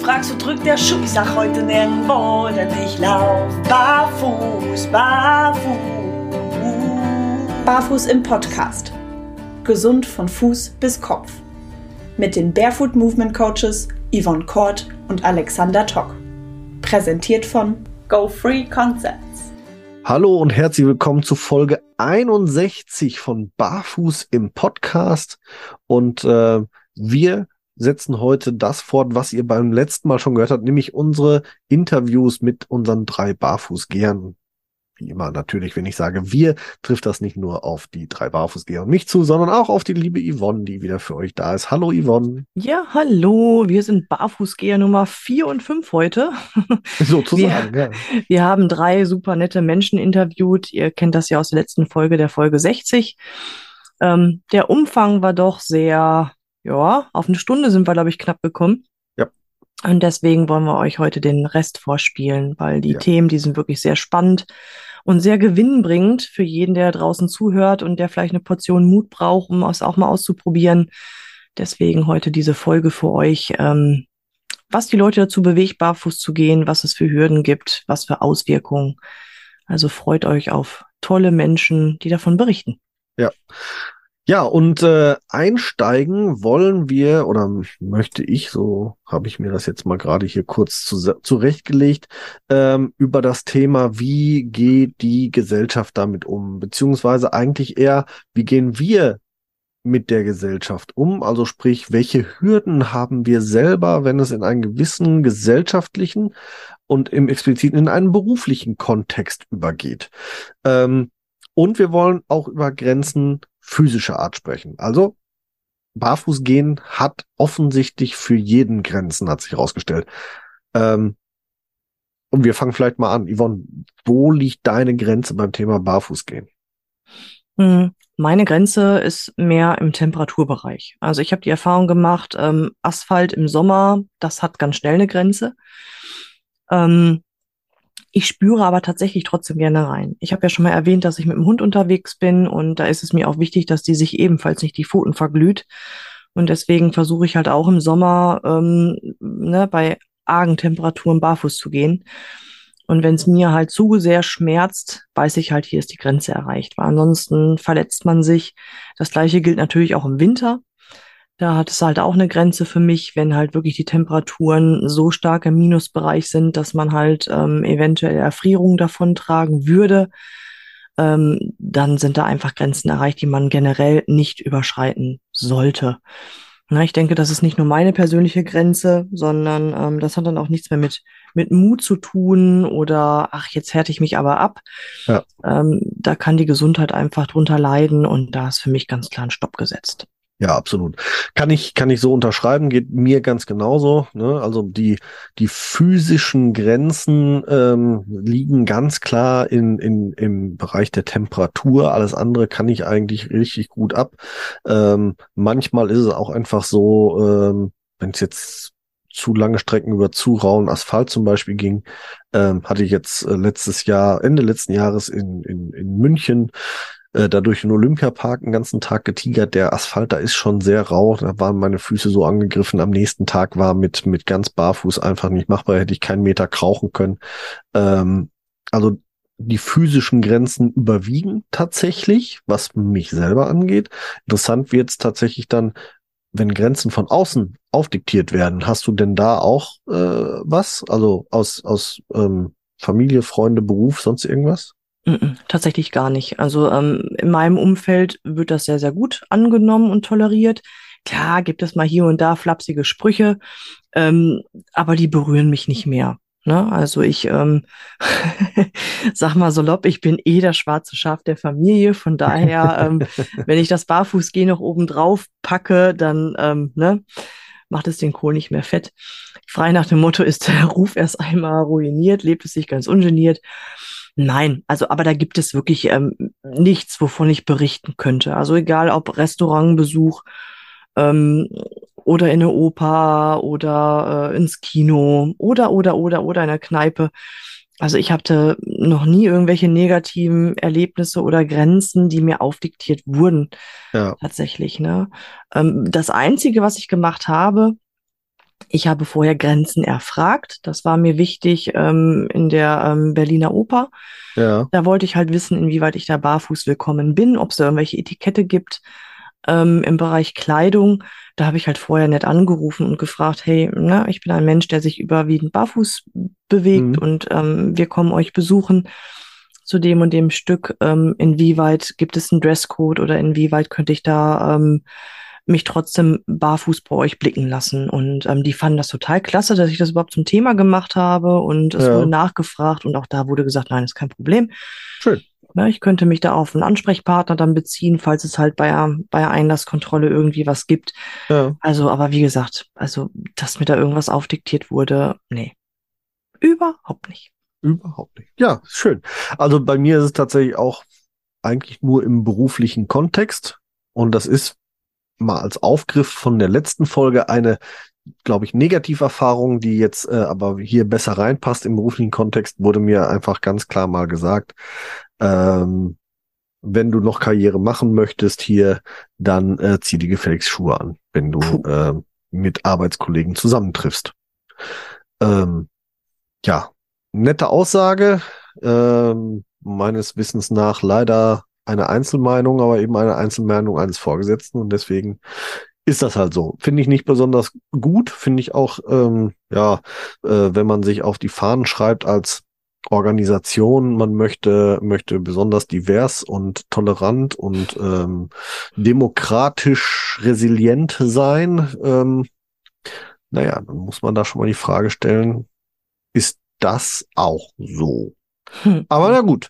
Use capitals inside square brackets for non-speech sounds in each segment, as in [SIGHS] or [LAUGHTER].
fragst, wo drückt der Schuh? Ich sag heute nirgendwo, denn ich lauf barfuß, barfuß. Barfuß im Podcast. Gesund von Fuß bis Kopf. Mit den Barefoot Movement Coaches Yvonne Kort und Alexander Tock. Präsentiert von Go Free Concepts. Hallo und herzlich willkommen zu Folge 61 von Barfuß im Podcast. Und äh, wir setzen heute das fort, was ihr beim letzten Mal schon gehört habt, nämlich unsere Interviews mit unseren drei Barfußgehern. Wie immer natürlich, wenn ich sage wir, trifft das nicht nur auf die drei Barfußgeher und mich zu, sondern auch auf die liebe Yvonne, die wieder für euch da ist. Hallo Yvonne. Ja, hallo. Wir sind Barfußgeher Nummer vier und fünf heute. [LAUGHS] Sozusagen, wir, ja. Wir haben drei super nette Menschen interviewt. Ihr kennt das ja aus der letzten Folge, der Folge 60. Ähm, der Umfang war doch sehr ja, auf eine Stunde sind wir, glaube ich, knapp gekommen. Ja. Und deswegen wollen wir euch heute den Rest vorspielen, weil die ja. Themen, die sind wirklich sehr spannend und sehr gewinnbringend für jeden, der draußen zuhört und der vielleicht eine Portion Mut braucht, um es auch mal auszuprobieren. Deswegen heute diese Folge für euch, ähm, was die Leute dazu bewegt, barfuß zu gehen, was es für Hürden gibt, was für Auswirkungen. Also freut euch auf tolle Menschen, die davon berichten. Ja. Ja, und äh, einsteigen wollen wir, oder möchte ich, so habe ich mir das jetzt mal gerade hier kurz zu, zurechtgelegt, ähm, über das Thema, wie geht die Gesellschaft damit um, beziehungsweise eigentlich eher, wie gehen wir mit der Gesellschaft um? Also sprich, welche Hürden haben wir selber, wenn es in einen gewissen gesellschaftlichen und im expliziten in einen beruflichen Kontext übergeht? Ähm, und wir wollen auch über Grenzen physischer Art sprechen. Also Barfußgehen hat offensichtlich für jeden Grenzen, hat sich herausgestellt. Ähm, und wir fangen vielleicht mal an. Yvonne, wo liegt deine Grenze beim Thema Barfußgehen? Hm, meine Grenze ist mehr im Temperaturbereich. Also ich habe die Erfahrung gemacht, ähm, Asphalt im Sommer, das hat ganz schnell eine Grenze. Ähm, ich spüre aber tatsächlich trotzdem gerne rein. Ich habe ja schon mal erwähnt, dass ich mit dem Hund unterwegs bin und da ist es mir auch wichtig, dass die sich ebenfalls nicht die Pfoten verglüht. Und deswegen versuche ich halt auch im Sommer ähm, ne, bei argen Temperaturen barfuß zu gehen. Und wenn es mir halt zu sehr schmerzt, weiß ich halt, hier ist die Grenze erreicht. Weil ansonsten verletzt man sich. Das gleiche gilt natürlich auch im Winter. Da hat es halt auch eine Grenze für mich, wenn halt wirklich die Temperaturen so stark im Minusbereich sind, dass man halt ähm, eventuell Erfrierungen davon tragen würde. Ähm, dann sind da einfach Grenzen erreicht, die man generell nicht überschreiten sollte. Na, ich denke, das ist nicht nur meine persönliche Grenze, sondern ähm, das hat dann auch nichts mehr mit, mit Mut zu tun oder ach, jetzt härte ich mich aber ab. Ja. Ähm, da kann die Gesundheit einfach drunter leiden und da ist für mich ganz klar ein Stopp gesetzt. Ja, absolut. Kann ich, kann ich so unterschreiben, geht mir ganz genauso. Ne? Also die, die physischen Grenzen ähm, liegen ganz klar in, in, im Bereich der Temperatur. Alles andere kann ich eigentlich richtig gut ab. Ähm, manchmal ist es auch einfach so, ähm, wenn es jetzt zu lange Strecken über zu rauen Asphalt zum Beispiel ging, ähm, hatte ich jetzt äh, letztes Jahr, Ende letzten Jahres in, in, in München äh, da durch den Olympiapark einen ganzen Tag getigert. Der Asphalt da ist schon sehr rau. Da waren meine Füße so angegriffen. Am nächsten Tag war mit, mit ganz barfuß einfach nicht machbar. Hätte ich keinen Meter krauchen können. Ähm, also die physischen Grenzen überwiegen tatsächlich, was mich selber angeht. Interessant wird es tatsächlich dann, wenn Grenzen von außen aufdiktiert werden. Hast du denn da auch äh, was? Also aus, aus ähm, Familie, Freunde, Beruf, sonst irgendwas? Tatsächlich gar nicht. Also ähm, in meinem Umfeld wird das sehr, sehr gut angenommen und toleriert. Klar gibt es mal hier und da flapsige Sprüche, ähm, aber die berühren mich nicht mehr. Ne? Also ich ähm, [LAUGHS] sag mal salopp, ich bin eh das schwarze Schaf der Familie. Von daher, ähm, [LAUGHS] wenn ich das Barfußgehen noch oben drauf packe, dann ähm, ne, macht es den Kohl nicht mehr fett. Frei nach dem Motto ist der Ruf erst einmal ruiniert, lebt es sich ganz ungeniert. Nein, also aber da gibt es wirklich ähm, nichts, wovon ich berichten könnte. Also egal ob Restaurantbesuch ähm, oder in eine Oper oder äh, ins Kino oder oder oder oder in der Kneipe. Also ich hatte noch nie irgendwelche negativen Erlebnisse oder Grenzen, die mir aufdiktiert wurden. Ja. Tatsächlich. Ne? Ähm, das Einzige, was ich gemacht habe, Ich habe vorher Grenzen erfragt. Das war mir wichtig ähm, in der ähm, Berliner Oper. Ja. Da wollte ich halt wissen, inwieweit ich da barfuß willkommen bin, ob es da irgendwelche Etikette gibt. Ähm, Im Bereich Kleidung, da habe ich halt vorher nett angerufen und gefragt, hey, na, ich bin ein Mensch, der sich überwiegend barfuß bewegt mhm. und ähm, wir kommen euch besuchen zu dem und dem Stück. Ähm, inwieweit gibt es einen Dresscode oder inwieweit könnte ich da ähm, mich trotzdem barfuß bei euch blicken lassen. Und ähm, die fanden das total klasse, dass ich das überhaupt zum Thema gemacht habe. Und es ja. wurde nachgefragt und auch da wurde gesagt, nein, ist kein Problem. Schön. Ja, ich könnte mich da auf einen Ansprechpartner dann beziehen, falls es halt bei, bei der Einlasskontrolle irgendwie was gibt. Ja. Also, aber wie gesagt, also, dass mir da irgendwas aufdiktiert wurde, nee. Überhaupt nicht. Überhaupt nicht. Ja, schön. Also bei mir ist es tatsächlich auch eigentlich nur im beruflichen Kontext. Und das ist mal als Aufgriff von der letzten Folge eine, glaube ich, Negativerfahrung, die jetzt äh, aber hier besser reinpasst im beruflichen Kontext, wurde mir einfach ganz klar mal gesagt, ähm, wenn du noch Karriere machen möchtest hier, dann äh, zieh die gefälligst Schuhe an, wenn du äh, mit Arbeitskollegen zusammentriffst. Ähm, ja, nette Aussage. Ähm, meines Wissens nach leider eine Einzelmeinung, aber eben eine Einzelmeinung eines Vorgesetzten und deswegen ist das halt so. Finde ich nicht besonders gut, finde ich auch, ähm, ja, äh, wenn man sich auf die Fahnen schreibt als Organisation, man möchte, möchte besonders divers und tolerant und ähm, demokratisch resilient sein. Ähm, naja, dann muss man da schon mal die Frage stellen, ist das auch so? Hm. Aber na gut.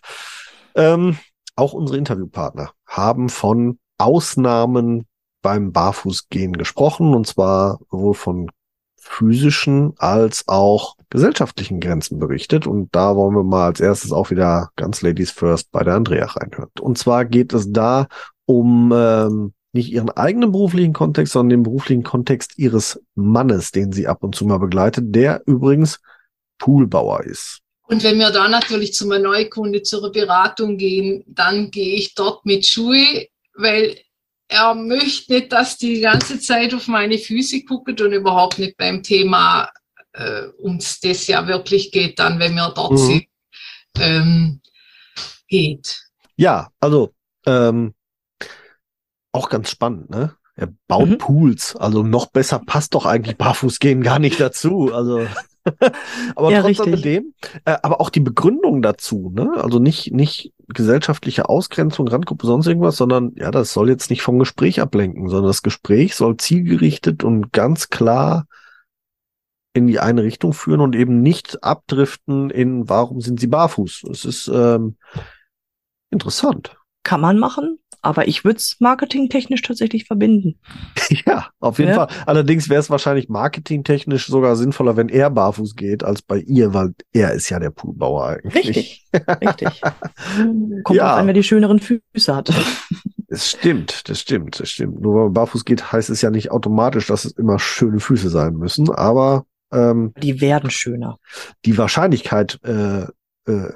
Ähm, auch unsere Interviewpartner haben von Ausnahmen beim Barfußgehen gesprochen, und zwar sowohl von physischen als auch gesellschaftlichen Grenzen berichtet. Und da wollen wir mal als erstes auch wieder ganz Ladies First bei der Andrea reinhören. Und zwar geht es da um ähm, nicht ihren eigenen beruflichen Kontext, sondern den beruflichen Kontext ihres Mannes, den sie ab und zu mal begleitet, der übrigens Poolbauer ist. Und wenn wir da natürlich zu einem Neukunde zur Beratung gehen, dann gehe ich dort mit Schuhe, weil er möchte nicht, dass die ganze Zeit auf meine Füße guckt und überhaupt nicht beim Thema, äh, ums das ja wirklich geht, dann, wenn wir dort mhm. sind, ähm, geht. Ja, also ähm, auch ganz spannend, ne? Er baut mhm. Pools, also noch besser passt doch eigentlich Barfußgehen gar nicht dazu. Also [LAUGHS] aber ja, trotz alledem, äh, aber auch die Begründung dazu, ne? Also nicht, nicht gesellschaftliche Ausgrenzung, Randgruppe, sonst irgendwas, sondern ja, das soll jetzt nicht vom Gespräch ablenken, sondern das Gespräch soll zielgerichtet und ganz klar in die eine Richtung führen und eben nicht abdriften in warum sind sie barfuß. Es ist ähm, interessant. Kann man machen, aber ich würde es marketingtechnisch tatsächlich verbinden. [LAUGHS] Ja, auf jeden ja. Fall. Allerdings wäre es wahrscheinlich marketingtechnisch sogar sinnvoller, wenn er barfuß geht, als bei ihr, weil er ist ja der Poolbauer eigentlich. Richtig, richtig. [LAUGHS] Kommt ja. auch an, wer die schöneren Füße hat. Es stimmt, das stimmt, das stimmt. Nur wenn man barfuß geht, heißt es ja nicht automatisch, dass es immer schöne Füße sein müssen, aber ähm, die werden schöner. Die Wahrscheinlichkeit äh, äh,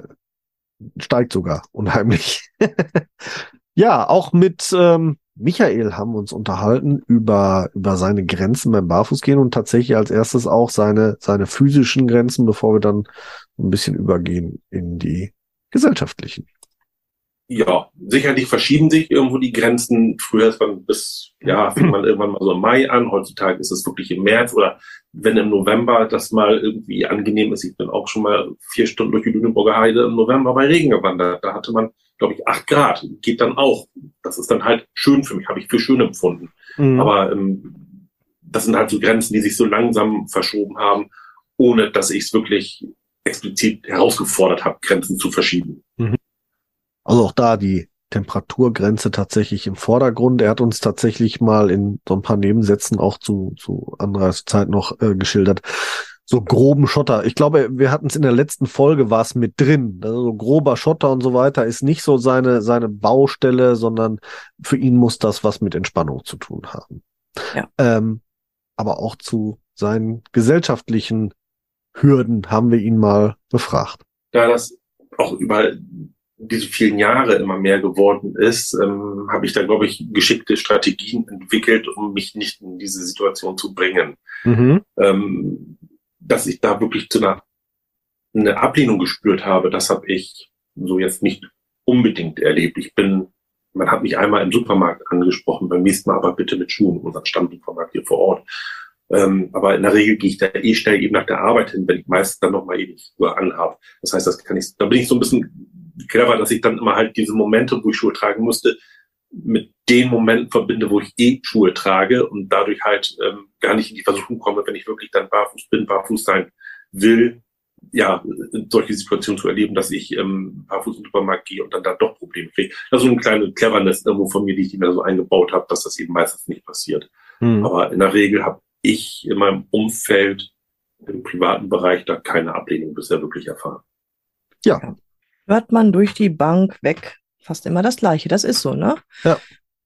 steigt sogar unheimlich. [LAUGHS] Ja, auch mit ähm, Michael haben wir uns unterhalten über, über seine Grenzen beim Barfußgehen und tatsächlich als erstes auch seine, seine physischen Grenzen, bevor wir dann ein bisschen übergehen in die gesellschaftlichen. Ja, sicherlich verschieben sich irgendwo die Grenzen. Früher ist man bis, ja, fing man irgendwann mal so im Mai an. Heutzutage ist es wirklich im März oder wenn im November das mal irgendwie angenehm ist. Ich bin auch schon mal vier Stunden durch die Lüneburger Heide im November bei Regen gewandert. Da hatte man glaube ich, acht Grad. Geht dann auch. Das ist dann halt schön für mich, habe ich für schön empfunden. Mhm. Aber ähm, das sind halt so Grenzen, die sich so langsam verschoben haben, ohne dass ich es wirklich explizit herausgefordert habe, Grenzen zu verschieben. Mhm. Also auch da die Temperaturgrenze tatsächlich im Vordergrund. Er hat uns tatsächlich mal in so ein paar Nebensätzen auch zu, zu anderer Zeit noch äh, geschildert, so groben Schotter. Ich glaube, wir hatten es in der letzten Folge war es mit drin. Also so grober Schotter und so weiter ist nicht so seine, seine Baustelle, sondern für ihn muss das was mit Entspannung zu tun haben. Ja. Ähm, aber auch zu seinen gesellschaftlichen Hürden haben wir ihn mal befragt. Da das auch überall diese vielen Jahre immer mehr geworden ist, ähm, habe ich da, glaube ich, geschickte Strategien entwickelt, um mich nicht in diese Situation zu bringen. Mhm. Ähm, dass ich da wirklich zu einer eine Ablehnung gespürt habe, das habe ich so jetzt nicht unbedingt erlebt. Ich bin, man hat mich einmal im Supermarkt angesprochen, beim nächsten Mal aber bitte mit Schuhen, unseren Stammsupermarkt hier vor Ort. Ähm, aber in der Regel gehe ich da eh schnell eben nach der Arbeit hin, wenn ich meistens dann nochmal eben Schuhe anhabe. Das heißt, das kann ich, da bin ich so ein bisschen clever, dass ich dann immer halt diese Momente, wo ich Schuhe tragen musste, mit den Momenten verbinde, wo ich eh Schuhe trage und dadurch halt ähm, gar nicht in die Versuchung komme, wenn ich wirklich dann barfuß bin, barfuß sein will, ja, solche Situationen zu erleben, dass ich ähm, barfuß in den Supermarkt gehe und dann da doch Probleme kriege. Das ist so eine kleine Cleverness irgendwo von mir, die ich mir so eingebaut habe, dass das eben meistens nicht passiert. Hm. Aber in der Regel habe ich in meinem Umfeld, im privaten Bereich, da keine Ablehnung bisher wirklich erfahren. Ja. Hört man durch die Bank weg fast immer das Gleiche. Das ist so, ne? Ja.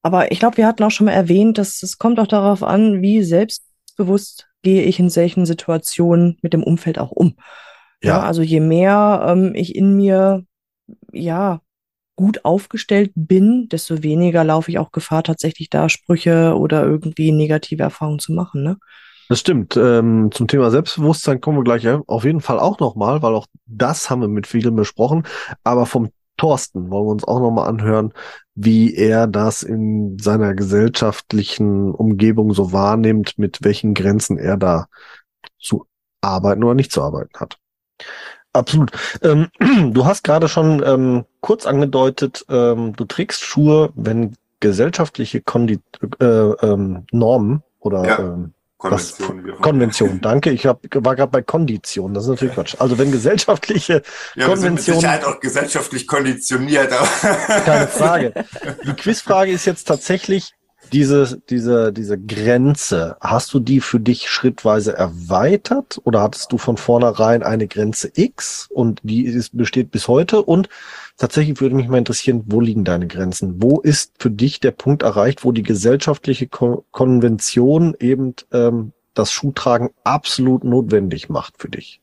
Aber ich glaube, wir hatten auch schon mal erwähnt, dass es kommt auch darauf an, wie selbstbewusst gehe ich in solchen Situationen mit dem Umfeld auch um. Ja. ja also je mehr ähm, ich in mir, ja, gut aufgestellt bin, desto weniger laufe ich auch Gefahr, tatsächlich da Sprüche oder irgendwie negative Erfahrungen zu machen. Ne? Das stimmt. Ähm, zum Thema Selbstbewusstsein kommen wir gleich ja, auf jeden Fall auch nochmal, weil auch das haben wir mit vielen besprochen. Aber vom Thorsten wollen wir uns auch nochmal anhören, wie er das in seiner gesellschaftlichen Umgebung so wahrnimmt, mit welchen Grenzen er da zu arbeiten oder nicht zu arbeiten hat. Absolut. Ähm, [CLEARS THROAT] du hast gerade schon ähm, kurz angedeutet, ähm, du trägst Schuhe, wenn gesellschaftliche Kondi äh, ähm, Normen oder ja. Konvention. Das, Konvention, danke. Ich hab, war gerade bei Kondition. Das ist natürlich Quatsch. Also wenn gesellschaftliche ja, Konvention. Wir sind mit Sicherheit auch gesellschaftlich konditioniert. Keine Frage. Die Quizfrage ist jetzt tatsächlich, diese, diese, diese Grenze, hast du die für dich schrittweise erweitert oder hattest du von vornherein eine Grenze X und die ist, besteht bis heute? Und tatsächlich würde mich mal interessieren, wo liegen deine Grenzen? Wo ist für dich der Punkt erreicht, wo die gesellschaftliche Ko Konvention eben ähm, das Schuhtragen absolut notwendig macht für dich?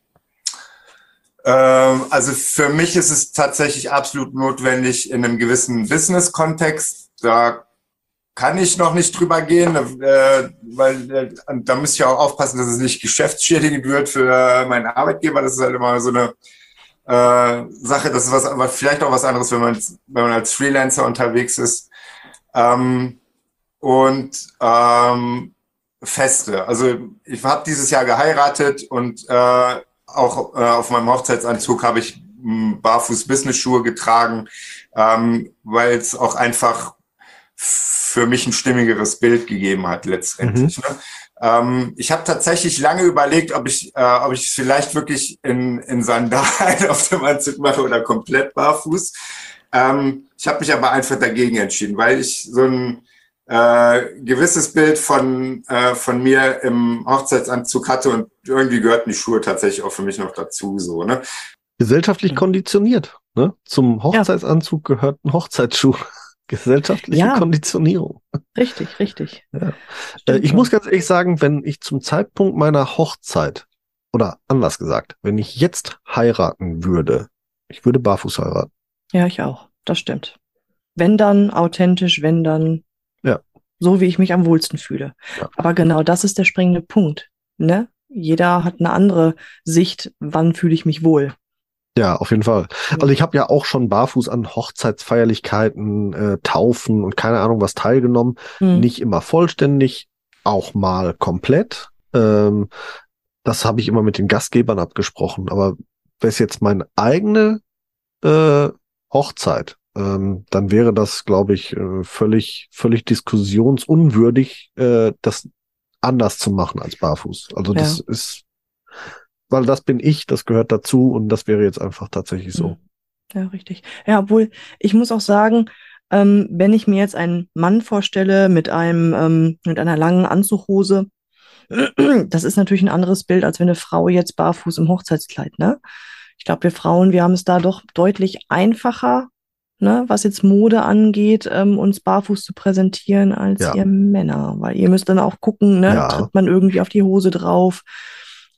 Ähm, also für mich ist es tatsächlich absolut notwendig in einem gewissen Business-Kontext. Da kann ich noch nicht drüber gehen, äh, weil äh, da muss ich auch aufpassen, dass es nicht geschäftsschädigend wird für meinen Arbeitgeber. Das ist halt immer so eine äh, Sache. Das ist was, aber vielleicht auch was anderes, wenn man, wenn man als Freelancer unterwegs ist. Ähm, und ähm, Feste. Also ich habe dieses Jahr geheiratet und äh, auch äh, auf meinem Hochzeitsanzug habe ich Barfuß-Business-Schuhe getragen, ähm, weil es auch einfach für mich ein stimmigeres Bild gegeben hat letztendlich. Mhm. Ne? Ähm, ich habe tatsächlich lange überlegt, ob ich, äh, ob ich es vielleicht wirklich in, in Sandalen [LAUGHS] auf dem Anzug mache oder komplett barfuß. Ähm, ich habe mich aber einfach dagegen entschieden, weil ich so ein äh, gewisses Bild von, äh, von mir im Hochzeitsanzug hatte und irgendwie gehörten die Schuhe tatsächlich auch für mich noch dazu. So, ne? Gesellschaftlich konditioniert. Ne? Zum Hochzeitsanzug ja. gehört ein Hochzeitsschuh. Gesellschaftliche ja. Konditionierung. Richtig, richtig. Ja. Äh, ich muss ganz ehrlich sagen, wenn ich zum Zeitpunkt meiner Hochzeit oder anders gesagt, wenn ich jetzt heiraten würde, ich würde barfuß heiraten. Ja, ich auch. Das stimmt. Wenn dann authentisch, wenn dann ja. so, wie ich mich am wohlsten fühle. Ja. Aber genau das ist der springende Punkt. Ne? Jeder hat eine andere Sicht, wann fühle ich mich wohl. Ja, auf jeden Fall. Also ich habe ja auch schon barfuß an Hochzeitsfeierlichkeiten, äh, Taufen und keine Ahnung was teilgenommen. Mhm. Nicht immer vollständig, auch mal komplett. Ähm, das habe ich immer mit den Gastgebern abgesprochen. Aber wäre es jetzt meine eigene äh, Hochzeit, ähm, dann wäre das, glaube ich, äh, völlig, völlig diskussionsunwürdig, äh, das anders zu machen als barfuß. Also ja. das ist weil das bin ich, das gehört dazu und das wäre jetzt einfach tatsächlich so. Hm. Ja, richtig. Ja, obwohl ich muss auch sagen, ähm, wenn ich mir jetzt einen Mann vorstelle mit einem ähm, mit einer langen Anzughose, [CLEARS THROAT] das ist natürlich ein anderes Bild, als wenn eine Frau jetzt barfuß im Hochzeitskleid, ne? Ich glaube, wir Frauen, wir haben es da doch deutlich einfacher, ne, was jetzt Mode angeht, ähm, uns barfuß zu präsentieren als ja. ihr Männer, weil ihr müsst dann auch gucken, ne, ja. tritt man irgendwie auf die Hose drauf,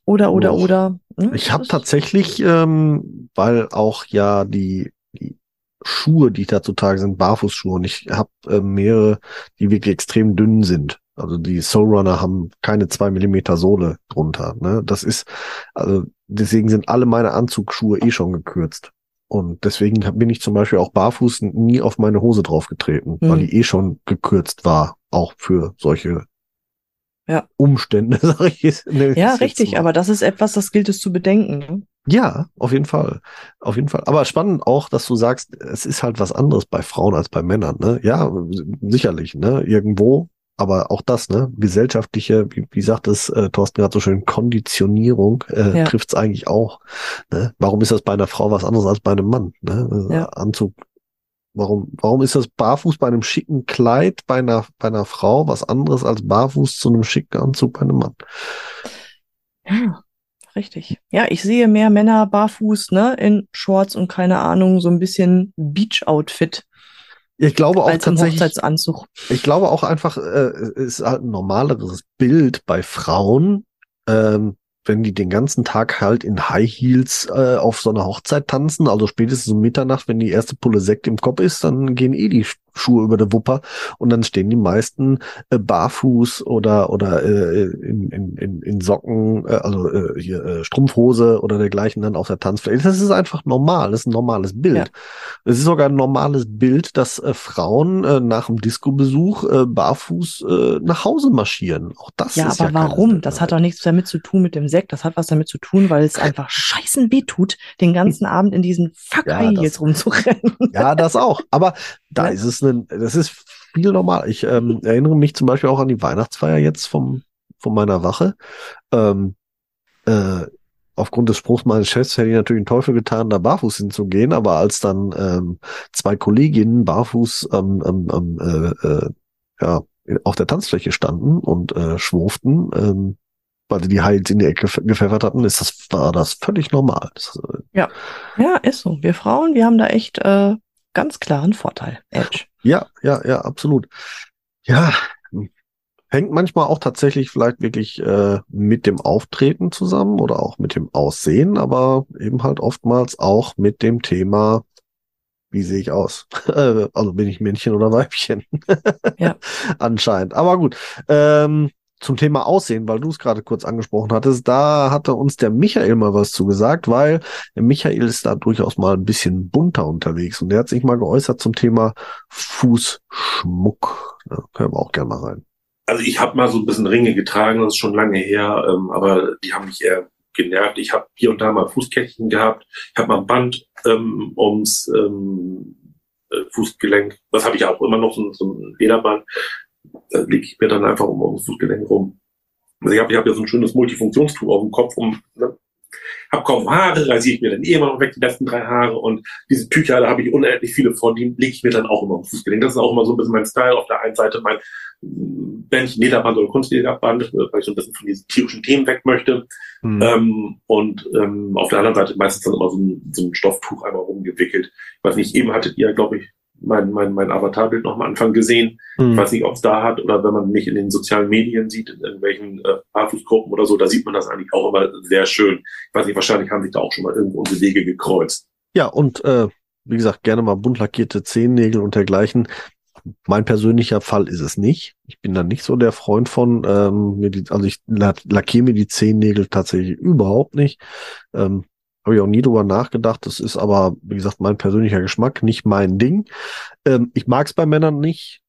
oder, oder, Och. oder. Hm? Ich habe tatsächlich, ähm, weil auch ja die, die Schuhe, die ich dazu trage, sind Barfußschuhe und ich habe äh, mehrere, die wirklich extrem dünn sind. Also die Soul Runner haben keine zwei Millimeter Sohle drunter. Ne? Das ist, also deswegen sind alle meine Anzugsschuhe eh schon gekürzt. Und deswegen bin ich zum Beispiel auch barfuß nie auf meine Hose draufgetreten, mhm. weil die eh schon gekürzt war, auch für solche ja. Umstände, [LAUGHS] sage ich jetzt. Ja, richtig, aber das ist etwas, das gilt es zu bedenken. Ne? Ja, auf jeden Fall. Auf jeden Fall. Aber spannend auch, dass du sagst, es ist halt was anderes bei Frauen als bei Männern. Ne? Ja, sicherlich, ne? Irgendwo. Aber auch das, ne, gesellschaftliche, wie, wie sagt es äh, Thorsten gerade so schön, Konditionierung äh, ja. trifft es eigentlich auch. Ne? Warum ist das bei einer Frau was anderes als bei einem Mann? Ne? Ja. Anzug Warum, warum ist das barfuß bei einem schicken Kleid bei einer, bei einer Frau was anderes als barfuß zu einem schicken Anzug bei einem Mann? Ja, richtig. Ja, ich sehe mehr Männer barfuß, ne, in Shorts und keine Ahnung, so ein bisschen Beach-Outfit. Ich glaube auch tatsächlich. Hochzeitsanzug. Ich glaube auch einfach, äh, es ist halt ein normaleres Bild bei Frauen, ähm, wenn die den ganzen Tag halt in High Heels äh, auf so einer Hochzeit tanzen, also spätestens um Mitternacht, wenn die erste Pulle Sekt im Kopf ist, dann gehen eh die Schuhe über der Wupper und dann stehen die meisten äh, barfuß oder oder äh, in, in, in, Socken, äh, also äh, hier äh, Strumpfhose oder dergleichen dann auf der Tanzfläche. Das ist einfach normal, das ist ein normales Bild. Ja. Es ist sogar ein normales Bild, dass äh, Frauen äh, nach dem Disco-Besuch äh, barfuß äh, nach Hause marschieren. Auch das ja, ist aber ja warum? Das hat doch nichts damit zu tun mit dem Sekt. Das hat was damit zu tun, weil es einfach scheißen weh tut, den ganzen [LAUGHS] Abend in diesen Fuck ja, Heels rumzurennen. Ja, das auch. Aber da ja. [LAUGHS] ist es ein, das ist viel normal. Ich ähm, erinnere mich zum Beispiel auch an die Weihnachtsfeier jetzt vom, von meiner Wache. Ähm, äh, aufgrund des Spruchs meines Chefs hätte ich natürlich einen Teufel getan, da barfuß hinzugehen, aber als dann ähm, zwei Kolleginnen barfuß ähm, ähm, äh, äh, ja, auf der Tanzfläche standen und äh, schwurften, ähm, weil die Heils in die Ecke gepfeffert hatten, ist das, war das völlig normal. Das, äh, ja, ja, ist so. Wir Frauen, wir haben da echt äh, ganz klaren Vorteil. Edge. Ja, ja, ja, absolut. Ja, hängt manchmal auch tatsächlich vielleicht wirklich äh, mit dem Auftreten zusammen oder auch mit dem Aussehen, aber eben halt oftmals auch mit dem Thema, wie sehe ich aus? [LAUGHS] also bin ich Männchen oder Weibchen? ja. [LAUGHS] Anscheinend. Aber gut. Ähm, zum Thema Aussehen, weil du es gerade kurz angesprochen hattest, da hatte uns der Michael mal was zugesagt, weil der Michael ist da durchaus mal ein bisschen bunter unterwegs und der hat sich mal geäußert zum Thema Fußschmuck. Da können wir auch gerne mal rein. Also ich habe mal so ein bisschen Ringe getragen, das ist schon lange her, ähm, aber die haben mich eher genervt. Ich habe hier und da mal Fußkettchen gehabt, ich habe mal ein Band ähm, ums ähm, äh, Fußgelenk, das habe ich auch immer noch, so, so ein Lederband da lege ich mir dann einfach um, ums Fußgelenk rum. Also ich habe ich hab ja so ein schönes Multifunktionstuch auf dem Kopf, um, ne, habe kaum Haare, rasiere ich mir dann eh immer noch weg, die letzten drei Haare. Und diese Tücher, da habe ich unendlich viele von, die lege ich mir dann auch immer ums Fußgelenk. Das ist auch immer so ein bisschen mein Style. Auf der einen Seite mein Bändchen, Lederband oder Kunstlederband, weil ich so ein bisschen von diesen tierischen Themen weg möchte. Mhm. Ähm, und ähm, auf der anderen Seite meistens dann immer so ein, so ein Stofftuch einmal rumgewickelt. Ich weiß nicht, eben hattet ihr, glaube ich, mein, mein, mein Avatarbild noch am Anfang gesehen. Mhm. Ich weiß nicht, ob es da hat oder wenn man mich in den sozialen Medien sieht, in irgendwelchen äh, Barfußgruppen oder so, da sieht man das eigentlich auch immer sehr schön. Ich weiß nicht, wahrscheinlich haben sich da auch schon mal irgendwo unsere Wege gekreuzt. Ja, und äh, wie gesagt, gerne mal bunt lackierte Zehennägel und dergleichen. Mein persönlicher Fall ist es nicht. Ich bin da nicht so der Freund von. Ähm, also ich lackiere mir die Zehennägel tatsächlich überhaupt nicht. Ähm, habe ich auch nie drüber nachgedacht. Das ist aber, wie gesagt, mein persönlicher Geschmack, nicht mein Ding. Ähm, ich mag es bei Männern nicht.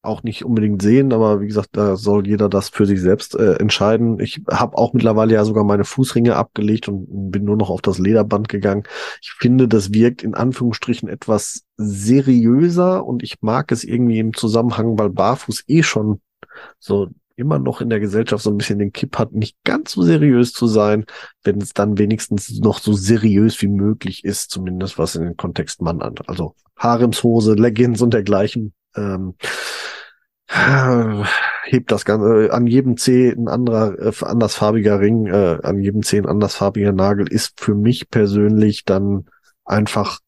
Auch nicht unbedingt sehen, aber wie gesagt, da soll jeder das für sich selbst äh, entscheiden. Ich habe auch mittlerweile ja sogar meine Fußringe abgelegt und bin nur noch auf das Lederband gegangen. Ich finde, das wirkt in Anführungsstrichen etwas seriöser und ich mag es irgendwie im Zusammenhang, weil Barfuß eh schon so immer noch in der Gesellschaft so ein bisschen den Kipp hat, nicht ganz so seriös zu sein, wenn es dann wenigstens noch so seriös wie möglich ist, zumindest was in den Kontext Mann an. Also Haremshose, Leggings und dergleichen. Ähm, äh, [SIGHS] hebt das Ganze äh, an jedem Zeh ein anderer äh, andersfarbiger Ring, äh, an jedem Zeh ein andersfarbiger Nagel ist für mich persönlich dann einfach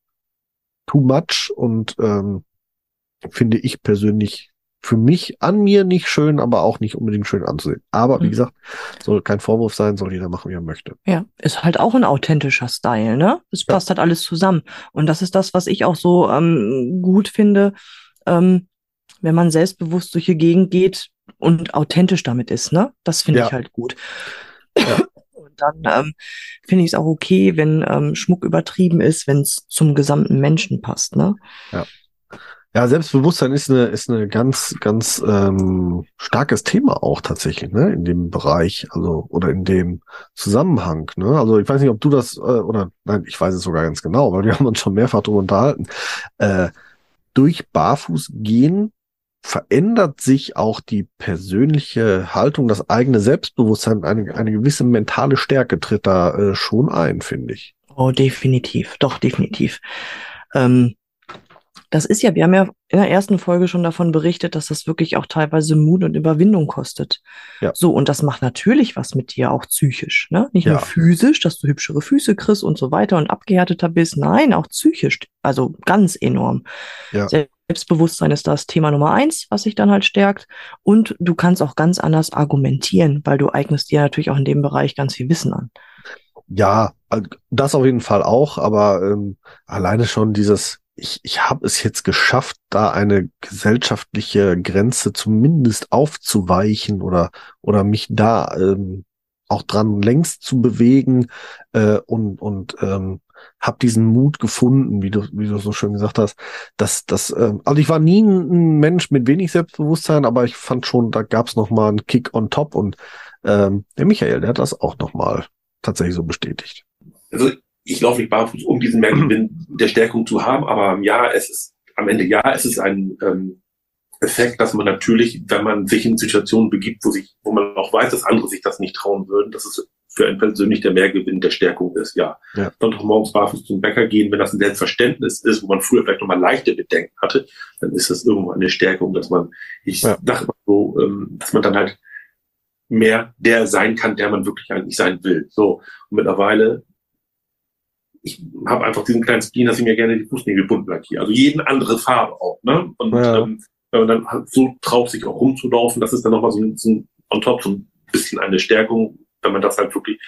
too much und ähm, finde ich persönlich für mich an mir nicht schön, aber auch nicht unbedingt schön anzusehen. Aber wie Mhm. gesagt, soll kein Vorwurf sein, soll jeder machen, wie er möchte. Ja, ist halt auch ein authentischer Style, ne? Es Ja. passt halt alles zusammen. Und das ist das, was ich auch so ähm, gut finde, ähm, wenn man selbstbewusst durch die Gegend geht und authentisch damit ist, ne? Das finde Ja. ich halt gut. Ja. Und dann ähm, finde ich es auch okay, wenn ähm, Schmuck übertrieben ist, wenn es zum gesamten Menschen passt, ne? Ja, Selbstbewusstsein ist eine, ist eine ganz, ganz ähm, starkes Thema auch tatsächlich, ne, in dem Bereich, also oder in dem Zusammenhang, ne? Also ich weiß nicht, ob du das äh, oder nein, ich weiß es sogar ganz genau, weil wir [LAUGHS] haben uns schon mehrfach darüber unterhalten. Äh, durch Barfußgehen verändert sich auch die persönliche Haltung, das eigene Selbstbewusstsein, eine, eine gewisse mentale Stärke tritt da äh, schon ein, finde ich. Oh, definitiv, doch, definitiv. Ähm, das ist ja, wir haben ja in der ersten Folge schon davon berichtet, dass das wirklich auch teilweise Mut und Überwindung kostet. Ja. So, und das macht natürlich was mit dir, auch psychisch, ne? Nicht Ja. nur physisch, dass du hübschere Füße kriegst und so weiter und abgehärteter bist, nein, auch psychisch, also ganz enorm. Ja. Selbstbewusstsein ist das Thema Nummer eins, was sich dann halt stärkt. Und du kannst auch ganz anders argumentieren, weil du eignest dir natürlich auch in dem Bereich ganz viel Wissen an. Ja, also das auf jeden Fall auch, aber ähm, alleine schon dieses, ich, ich habe es jetzt geschafft, da eine gesellschaftliche Grenze zumindest aufzuweichen oder, oder mich da ähm, auch dran längst zu bewegen äh, und, und ähm, habe diesen Mut gefunden, wie du, wie du so schön gesagt hast. Dass, dass, ähm, also ich war nie ein, Mensch mit wenig Selbstbewusstsein, aber ich fand schon, da gab es noch mal einen Kick on top und ähm, der Michael, der hat das auch noch mal tatsächlich so bestätigt. Also ich laufe nicht barfuß, um diesen Mehrgewinn der Stärkung zu haben, aber ja, es ist am Ende ja, es ist ein ähm, Effekt, dass man natürlich, wenn man sich in Situationen begibt, wo sich, wo man auch weiß, dass andere sich das nicht trauen würden, dass es für einen persönlich der Mehrgewinn der Stärkung ist, ja. Ja. Sonntagmorgens barfuß zum Bäcker gehen, wenn das ein Selbstverständnis ist, wo man früher vielleicht nochmal leichte Bedenken hatte, dann ist das irgendwo eine Stärkung, dass man, ich Ja. sage mal so, ähm, dass man dann halt mehr der sein kann, der man wirklich eigentlich sein will. So, und mittlerweile ich habe einfach diesen kleinen Spleen, dass ich mir gerne die Fußnägel bunt lackiere. Also jeden andere Farbe auch. Ne? Und Ja. ähm, wenn man dann halt so traut, sich auch rumzulaufen, das ist dann nochmal so ein, so ein on top, so ein bisschen eine Stärkung, wenn man das halt wirklich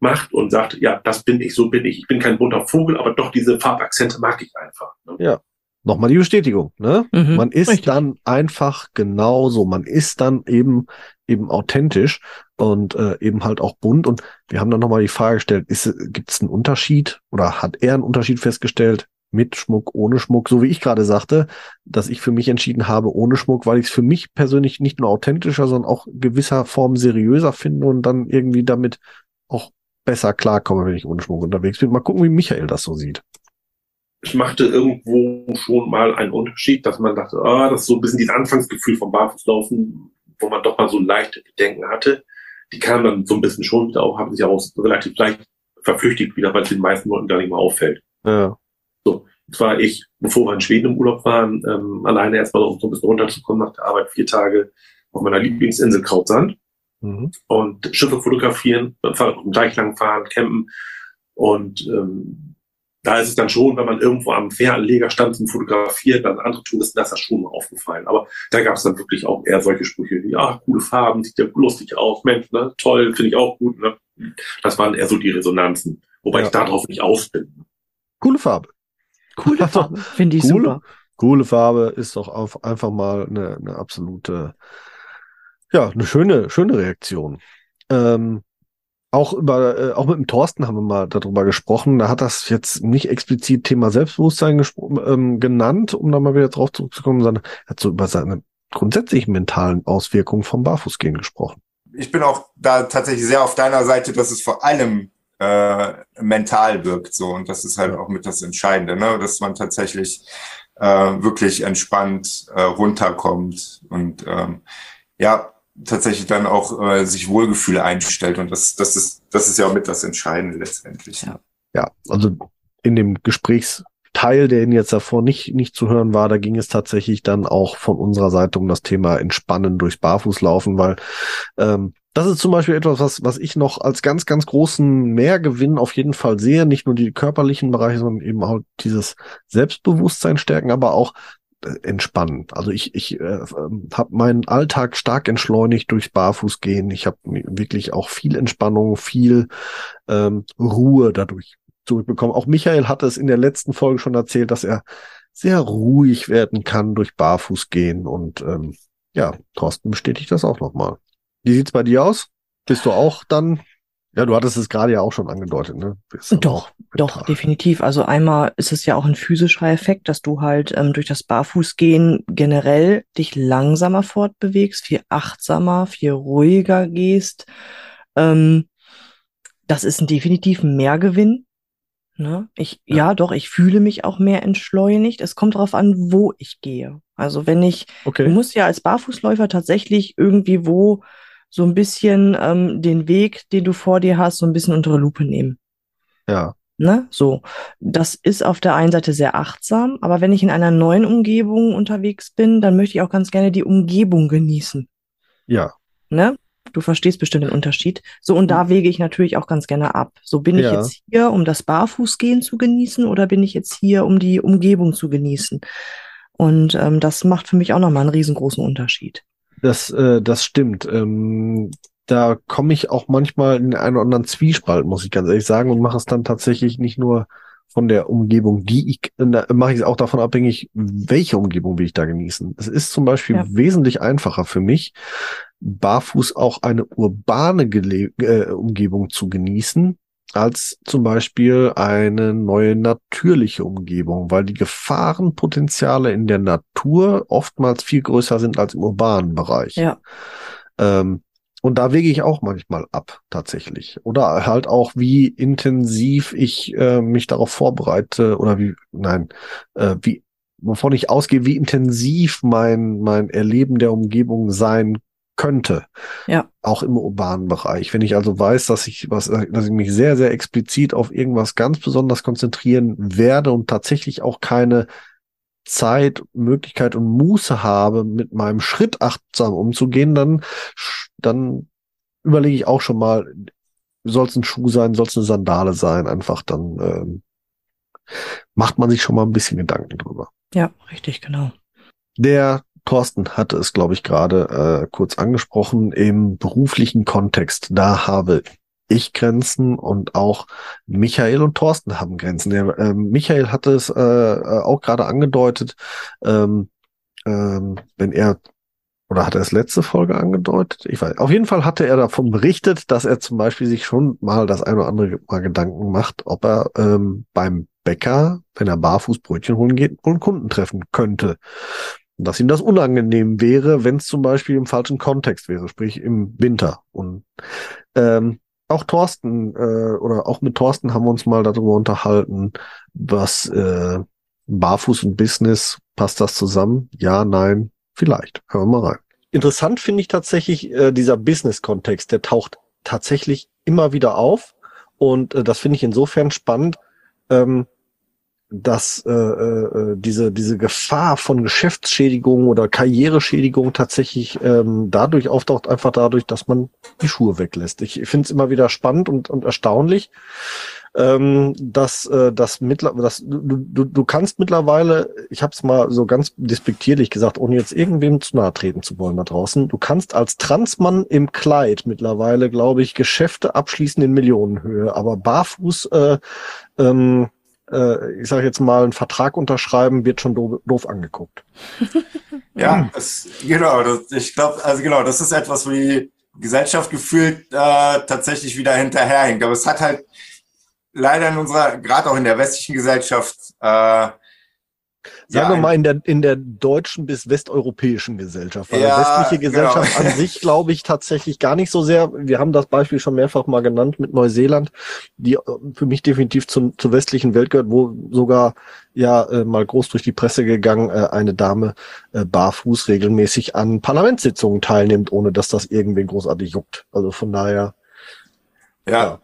macht und sagt, ja, das bin ich, so bin ich. Ich bin kein bunter Vogel, aber doch diese Farbakzente mag ich einfach. Ne? Nochmal die Bestätigung, ne? Mhm, Man ist richtig. dann einfach genauso. Man ist dann eben eben authentisch und äh, eben halt auch bunt. Und wir haben dann nochmal die Frage gestellt, gibt es einen Unterschied oder hat er einen Unterschied festgestellt mit Schmuck, ohne Schmuck, so wie ich gerade sagte, dass ich für mich entschieden habe ohne Schmuck, weil ich es für mich persönlich nicht nur authentischer, sondern auch gewisser Form seriöser finde und dann irgendwie damit auch besser klarkomme, wenn ich ohne Schmuck unterwegs bin. Mal gucken, wie Michael das so sieht. Es machte irgendwo schon mal einen Unterschied, dass man dachte, ah, das ist so ein bisschen dieses Anfangsgefühl vom Barfußlaufen, wo man doch mal so leichte Bedenken hatte. Die kamen dann so ein bisschen schon wieder auf, haben sich auch relativ leicht verflüchtigt wieder, weil es den meisten Leuten gar nicht mehr auffällt. Ja, Jetzt war ich, bevor wir in Schweden im Urlaub waren, ähm, alleine erstmal um so ein bisschen runterzukommen nach der Arbeit, vier Tage auf meiner Lieblingsinsel Krautsand mhm. und Schiffe fotografieren, Fahrrad auf dem Teich lang fahren, campen. Und ähm, da ist es dann schon, wenn man irgendwo am Fähranleger stand zum Fotografieren, dann andere Touristen, das ist das schon mal aufgefallen. Aber da gab es dann wirklich auch eher solche Sprüche wie, ah, coole Farben, sieht ja lustig aus, Mensch, ne, toll, finde ich auch gut. Ne? Das waren eher so die Resonanzen, wobei Ja. ich darauf nicht aus bin. Coole Farbe. Coole [LAUGHS] Farbe, finde ich Coole. super. Coole Farbe ist doch auf, einfach mal eine, eine absolute, ja, eine schöne, schöne Reaktion. Ähm, auch über, äh, auch mit dem Thorsten haben wir mal darüber gesprochen. Da hat das jetzt nicht explizit Thema Selbstbewusstsein ähm, genannt, um da mal wieder drauf zurückzukommen, sondern er hat so über seine grundsätzlichen mentalen Auswirkungen vom Barfußgehen gesprochen. Ich bin auch da tatsächlich sehr auf deiner Seite, dass es vor allem äh, mental wirkt so und das ist halt auch mit das Entscheidende, ne? dass man tatsächlich äh, wirklich entspannt äh, runterkommt und ähm, ja tatsächlich dann auch äh, sich Wohlgefühl einstellt und das das ist das ist ja auch mit das Entscheidende letztendlich. Ja. Ja, also in dem Gesprächsteil, der Ihnen jetzt davor nicht, nicht zu hören war, da ging es tatsächlich dann auch von unserer Seite um das Thema Entspannen durchs Barfußlaufen, weil ähm, das ist zum Beispiel etwas, was, was ich noch als ganz, ganz großen Mehrgewinn auf jeden Fall sehe. Nicht nur die körperlichen Bereiche, sondern eben auch dieses Selbstbewusstsein stärken, aber auch entspannen. Also ich, ich äh, habe meinen Alltag stark entschleunigt durchs Barfußgehen. Ich habe wirklich auch viel Entspannung, viel ähm, Ruhe dadurch zurückbekommen. Auch Michael hatte es in der letzten Folge schon erzählt, dass er sehr ruhig werden kann durch Barfußgehen. Und ähm, ja, Thorsten bestätigt das auch nochmal. Wie sieht's bei dir aus? Bist du auch dann ja, du hattest es gerade ja auch schon angedeutet, ne? Doch, doch, definitiv. Also einmal ist es ja auch ein physischer Effekt, dass du halt ähm, durch das Barfußgehen generell dich langsamer fortbewegst, viel achtsamer, viel ruhiger gehst. Ähm, das ist ein definitiv ein Mehrgewinn. Ne? Ich, ja. ja. doch, ich fühle mich auch mehr entschleunigt. Es kommt darauf an, wo ich gehe. Also wenn ich, okay. du musst ja als Barfußläufer tatsächlich irgendwie wo so ein bisschen ähm, den Weg, den du vor dir hast, so ein bisschen unter Lupe nehmen. Ja. Ne? So. Das ist auf der einen Seite sehr achtsam, aber wenn ich in einer neuen Umgebung unterwegs bin, dann möchte ich auch ganz gerne die Umgebung genießen. Ja. Ne? Du verstehst bestimmt den Unterschied. So, und da mhm. wege ich natürlich auch ganz gerne ab. So, bin ja. ich jetzt hier, um das Barfußgehen zu genießen oder bin ich jetzt hier, um die Umgebung zu genießen? Und ähm, das macht für mich auch nochmal einen riesengroßen Unterschied. Das, äh, das stimmt. Ähm, da komme ich auch manchmal in einen oder anderen Zwiespalt, muss ich ganz ehrlich sagen, und mache es dann tatsächlich nicht nur von der Umgebung, die ich, da mache ich es auch davon abhängig, welche Umgebung will ich da genießen. Es ist zum Beispiel ja. wesentlich einfacher für mich, barfuß auch eine urbane Gele äh, Umgebung zu genießen, als zum Beispiel eine neue natürliche Umgebung, weil die Gefahrenpotenziale in der Natur oftmals viel größer sind als im urbanen Bereich. Ja. Ähm, und da wege ich auch manchmal ab, tatsächlich. Oder halt auch, wie intensiv ich äh, mich darauf vorbereite oder wie, nein, äh, wie, wovon ich ausgehe, wie intensiv mein, mein Erleben der Umgebung sein könnte. Ja. Auch im urbanen Bereich. Wenn ich also weiß, dass ich was, dass ich mich sehr, sehr explizit auf irgendwas ganz besonders konzentrieren werde und tatsächlich auch keine Zeit, Möglichkeit und Muße habe, mit meinem Schritt achtsam umzugehen, dann, dann überlege ich auch schon mal, soll es ein Schuh sein, soll es eine Sandale sein, einfach dann ähm, macht man sich schon mal ein bisschen Gedanken drüber. Ja, richtig, genau. Der Thorsten hatte es, glaube ich, gerade äh, kurz angesprochen, im beruflichen Kontext. Da habe ich Grenzen und auch Michael und Thorsten haben Grenzen. Der, äh, Michael hatte es äh, auch gerade angedeutet, ähm, ähm, wenn er oder hat er es letzte Folge angedeutet? Ich weiß. Auf jeden Fall hatte er davon berichtet, dass er zum Beispiel sich schon mal das eine oder andere Mal Gedanken macht, ob er ähm, beim Bäcker, wenn er barfuß Brötchen holen geht, einen Kunden treffen könnte dass ihm das unangenehm wäre, wenn es zum Beispiel im falschen Kontext wäre, sprich im Winter. Und ähm, auch Thorsten äh, oder auch mit Thorsten haben wir uns mal darüber unterhalten, was äh, Barfuß und Business, passt das zusammen? Ja, nein, vielleicht. Hören wir mal rein. Interessant finde ich tatsächlich äh, dieser Business-Kontext, der taucht tatsächlich immer wieder auf. Und äh, das finde ich insofern spannend, ähm, dass äh, äh, diese, diese Gefahr von Geschäftsschädigung oder Karriereschädigung tatsächlich ähm, dadurch auftaucht, einfach dadurch, dass man die Schuhe weglässt. Ich finde es immer wieder spannend und, und erstaunlich, ähm, dass, äh, dass, mittler dass du, du, du kannst mittlerweile, ich habe es mal so ganz despektierlich gesagt, ohne jetzt irgendwem zu nahe treten zu wollen da draußen, du kannst als Transmann im Kleid mittlerweile, glaube ich, Geschäfte abschließen in Millionenhöhe, aber barfuß äh, ähm, äh, ich sage jetzt mal, einen Vertrag unterschreiben, wird schon doof, doof angeguckt. [LAUGHS] ja, es, genau. Das, ich glaube, also genau, das ist etwas, wo die Gesellschaft gefühlt äh, tatsächlich wieder hinterherhinkt. Aber es hat halt leider in unserer, gerade auch in der westlichen Gesellschaft, äh, Sagen ja, wir mal in der, in der deutschen bis westeuropäischen Gesellschaft. Weil ja, die westliche genau. Gesellschaft genau. an sich [LAUGHS] glaube ich tatsächlich gar nicht so sehr. Wir haben das Beispiel schon mehrfach mal genannt mit Neuseeland, die äh, für mich definitiv zum, zur westlichen Welt gehört, wo sogar ja äh, mal groß durch die Presse gegangen, äh, eine Dame äh, barfuß regelmäßig an Parlamentssitzungen teilnimmt, ohne dass das irgendwen großartig juckt. Also von daher. Ja, ja.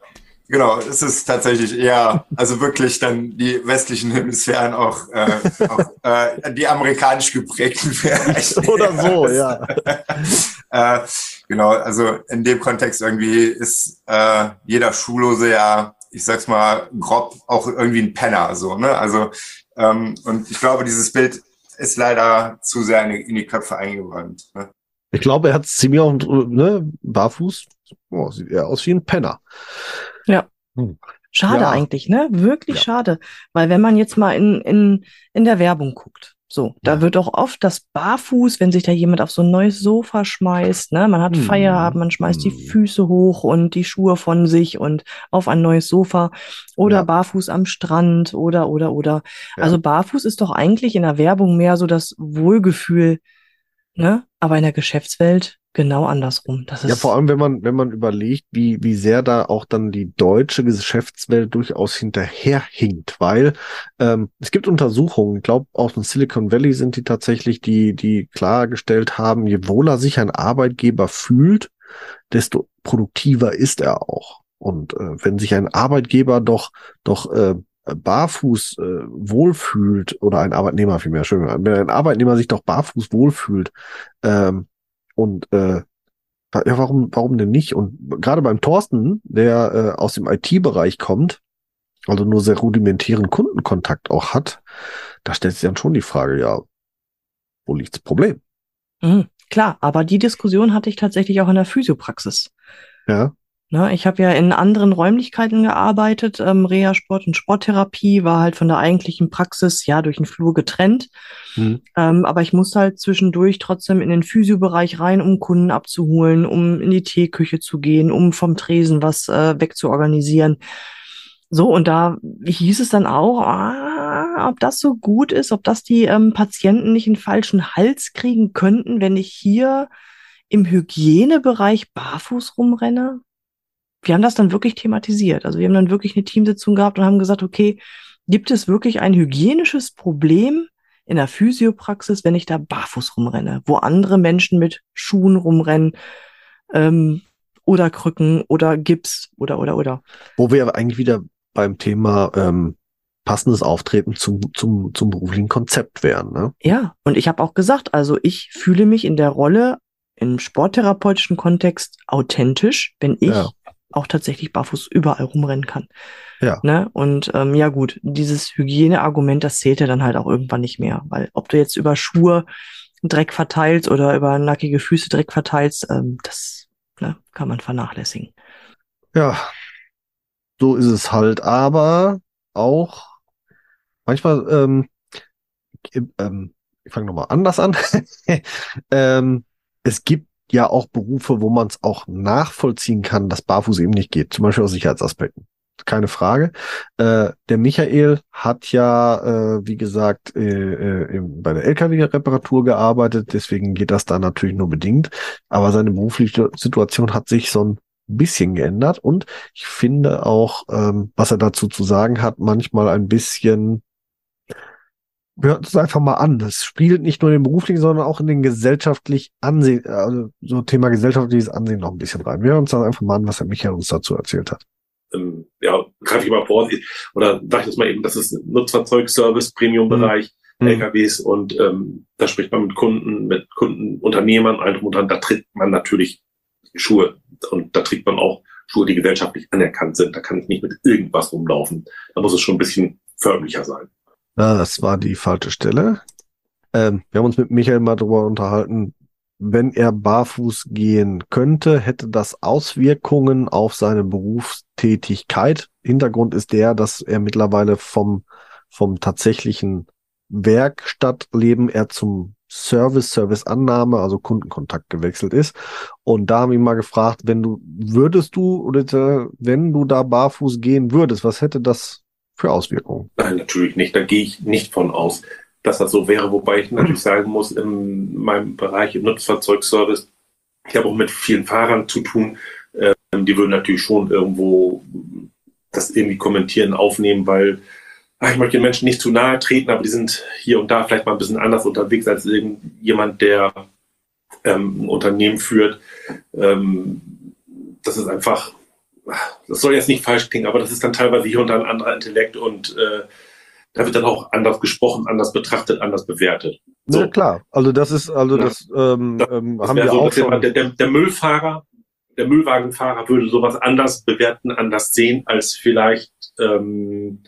Genau, es ist tatsächlich eher, also wirklich dann die westlichen Hemisphären auch, äh, auch [LAUGHS] äh, die amerikanisch geprägten vielleicht. [LAUGHS] Oder so, [LAUGHS] ja. äh, genau, also in dem Kontext irgendwie ist äh, jeder Schulose ja, ich sag's mal, grob auch irgendwie ein Penner, so, ne? Also, ähm, und ich glaube, dieses Bild ist leider zu sehr in die Köpfe eingebrannt. Ne? Ich glaube, er hat ziemlich auch, ne, barfuß, oh, sieht eher aus wie ein Penner. Ja. Hm. Schade ja. eigentlich, ne? Wirklich ja. schade. Weil wenn man jetzt mal in, in, in der Werbung guckt, so, da wird auch oft das Barfuß, wenn sich da jemand auf so ein neues Sofa schmeißt, ne? Man hat hm. Feierabend, man schmeißt hm. die Füße hoch und die Schuhe von sich und auf ein neues Sofa oder ja. barfuß am Strand oder, oder, oder. Also barfuß ist doch eigentlich in der Werbung mehr so das Wohlgefühl Ne? Aber in der Geschäftswelt genau andersrum. Das ist ja, vor allem, wenn man, wenn man überlegt, wie, wie sehr da auch dann die deutsche Geschäftswelt durchaus hinterherhinkt, weil ähm, es gibt Untersuchungen, ich glaube, aus dem Silicon Valley sind die tatsächlich, die, die klargestellt haben, je wohler sich ein Arbeitgeber fühlt, desto produktiver ist er auch. Und äh, wenn sich ein Arbeitgeber doch, doch äh, barfuß äh, wohlfühlt oder ein Arbeitnehmer vielmehr schön, wenn ein Arbeitnehmer sich doch barfuß wohlfühlt ähm, und äh, ja, warum, warum denn nicht? Und gerade beim Thorsten, der äh, aus dem IT-Bereich kommt, also nur sehr rudimentären Kundenkontakt auch hat, da stellt sich dann schon die Frage, ja, wo liegt das Problem? Mhm, klar, aber die Diskussion hatte ich tatsächlich auch in der Physiopraxis. Ja. Ne, ich habe ja in anderen Räumlichkeiten gearbeitet. Ähm, Reha-Sport und Sporttherapie war halt von der eigentlichen Praxis ja durch den Flur getrennt. Mhm. Ähm, aber ich musste halt zwischendurch trotzdem in den Physiobereich rein, um Kunden abzuholen, um in die Teeküche zu gehen, um vom Tresen was äh, wegzuorganisieren. So, und da hieß es dann auch, ah, ob das so gut ist, ob das die ähm, Patienten nicht einen falschen Hals kriegen könnten, wenn ich hier im Hygienebereich barfuß rumrenne wir haben das dann wirklich thematisiert. Also wir haben dann wirklich eine Teamsitzung gehabt und haben gesagt, okay, gibt es wirklich ein hygienisches Problem in der Physiopraxis, wenn ich da barfuß rumrenne, wo andere Menschen mit Schuhen rumrennen ähm, oder Krücken oder Gips oder oder oder. Wo wir eigentlich wieder beim Thema ähm, passendes Auftreten zum, zum, zum beruflichen Konzept wären. Ne? Ja, und ich habe auch gesagt, also ich fühle mich in der Rolle im sporttherapeutischen Kontext authentisch, wenn ich ja auch tatsächlich barfuß überall rumrennen kann. Ja. Ne? Und ähm, ja gut, dieses Hygieneargument, das zählt ja dann halt auch irgendwann nicht mehr, weil ob du jetzt über Schuhe Dreck verteilst oder über nackige Füße Dreck verteilst, ähm, das ne, kann man vernachlässigen. Ja, so ist es halt, aber auch manchmal, ähm, ähm, ich fange nochmal anders an. [LAUGHS] ähm, es gibt ja auch Berufe, wo man es auch nachvollziehen kann, dass Barfuß eben nicht geht, zum Beispiel aus Sicherheitsaspekten. Keine Frage. Äh, der Michael hat ja, äh, wie gesagt, äh, äh, bei der LKW-Reparatur gearbeitet, deswegen geht das da natürlich nur bedingt. Aber seine berufliche Situation hat sich so ein bisschen geändert und ich finde auch, ähm, was er dazu zu sagen hat, manchmal ein bisschen hört es einfach mal an. Das spielt nicht nur in den beruflichen, sondern auch in den gesellschaftlich Ansehen, also so Thema gesellschaftliches Ansehen noch ein bisschen rein. Wir hören uns dann einfach mal an, was Herr Michael uns dazu erzählt hat. Ähm, ja, greife ich mal vor, oder sage ich das mal eben, das ist Nutzfahrzeugservice, Premium-Bereich, mhm. LKWs und ähm, da spricht man mit Kunden, mit Kundenunternehmern, allem und dran, da trägt man natürlich Schuhe und da trägt man auch Schuhe, die gesellschaftlich anerkannt sind. Da kann ich nicht mit irgendwas rumlaufen. Da muss es schon ein bisschen förmlicher sein. Ah, das war die falsche Stelle. Ähm, wir haben uns mit Michael mal darüber unterhalten, wenn er barfuß gehen könnte, hätte das Auswirkungen auf seine Berufstätigkeit. Hintergrund ist der, dass er mittlerweile vom, vom tatsächlichen Werkstattleben er zum Service, Serviceannahme, also Kundenkontakt gewechselt ist. Und da haben wir ihn mal gefragt, wenn du, würdest du oder wenn du da barfuß gehen würdest, was hätte das für Auswirkungen? Nein, natürlich nicht. Da gehe ich nicht von aus, dass das so wäre. Wobei ich natürlich [CLEARS THROAT] sagen muss, in meinem Bereich im Nutzfahrzeugservice, ich habe auch mit vielen Fahrern zu tun, äh, die würden natürlich schon irgendwo das irgendwie kommentieren, aufnehmen, weil ach, ich möchte den Menschen nicht zu nahe treten, aber die sind hier und da vielleicht mal ein bisschen anders unterwegs als irgendjemand, der ähm, ein Unternehmen führt. Ähm, das ist einfach das soll jetzt nicht falsch klingen, aber das ist dann teilweise hier und da ein anderer Intellekt und äh, da wird dann auch anders gesprochen, anders betrachtet, anders bewertet. So. Ja klar, also das ist, also ja. das, ähm, das, ähm, haben wir so, auch schon. Der, der, der Müllfahrer, der Müllwagenfahrer würde sowas anders bewerten, anders sehen als vielleicht ähm,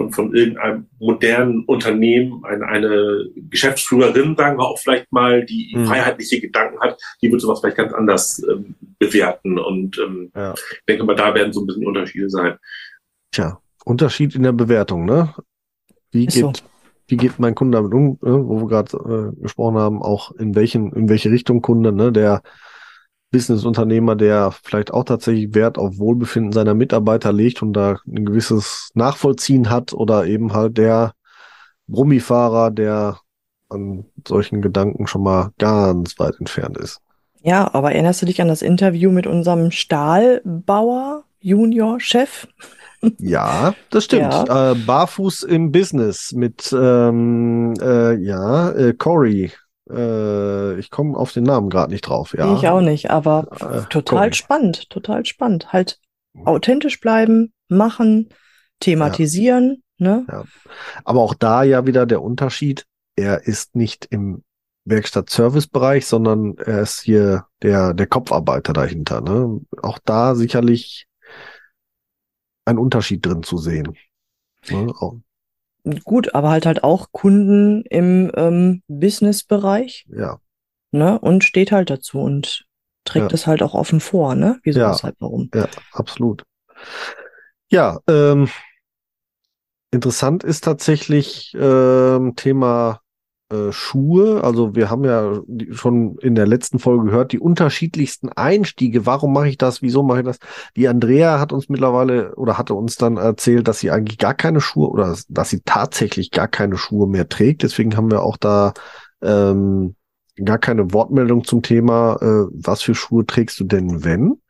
von, von irgendeinem modernen Unternehmen, eine, eine Geschäftsführerin, sagen wir auch vielleicht mal, die Mhm. freiheitliche Gedanken hat, die wird sowas vielleicht ganz anders ähm, bewerten. Und ähm, Ja. ich denke mal, da werden so ein bisschen Unterschiede sein. Tja, Unterschied in der Bewertung, ne? Wie Ist so. geht, wie geht mein Kunde damit um, ne? wo wir gerade äh, gesprochen haben, auch in welchen, in welche Richtung Kunde, ne? Der Businessunternehmer, der vielleicht auch tatsächlich Wert auf Wohlbefinden seiner Mitarbeiter legt und da ein gewisses Nachvollziehen hat oder eben halt der Brummifahrer, der an solchen Gedanken schon mal ganz weit entfernt ist. Ja, aber erinnerst du dich an das Interview mit unserem Stahlbauer, Junior-Chef? Ja, das stimmt. Äh, barfuß im Business mit ähm, äh, ja äh, Corey. Äh, ich komme auf den Namen gerade nicht drauf. Ja, Ich auch nicht, aber Äh, total Corey. spannend, total spannend. Halt authentisch bleiben, machen, thematisieren, ne? Aber auch da ja wieder der Unterschied. Er ist nicht im Werkstatt-Service-Bereich, sondern er ist hier der der Kopfarbeiter dahinter. Ne? Auch da sicherlich ein Unterschied drin zu sehen. Ne? Gut, aber halt halt auch Kunden im ähm, Business-Bereich, ja, ne? Und steht halt dazu und trägt Ja. es halt auch offen vor, ne? Wieso, Ja. weshalb, warum? Ja, absolut. Ja, ähm, interessant ist tatsächlich ähm, Thema äh, Schuhe. Also wir haben ja schon in der letzten Folge gehört, die unterschiedlichsten Einstiege. Warum mache ich das? Wieso mache ich das? Die Andrea hat uns mittlerweile oder hatte uns dann erzählt, dass sie eigentlich gar keine Schuhe oder dass sie tatsächlich gar keine Schuhe mehr trägt. Deswegen haben wir auch da ähm, gar keine Wortmeldung zum Thema, äh, was für Schuhe trägst du denn, wenn?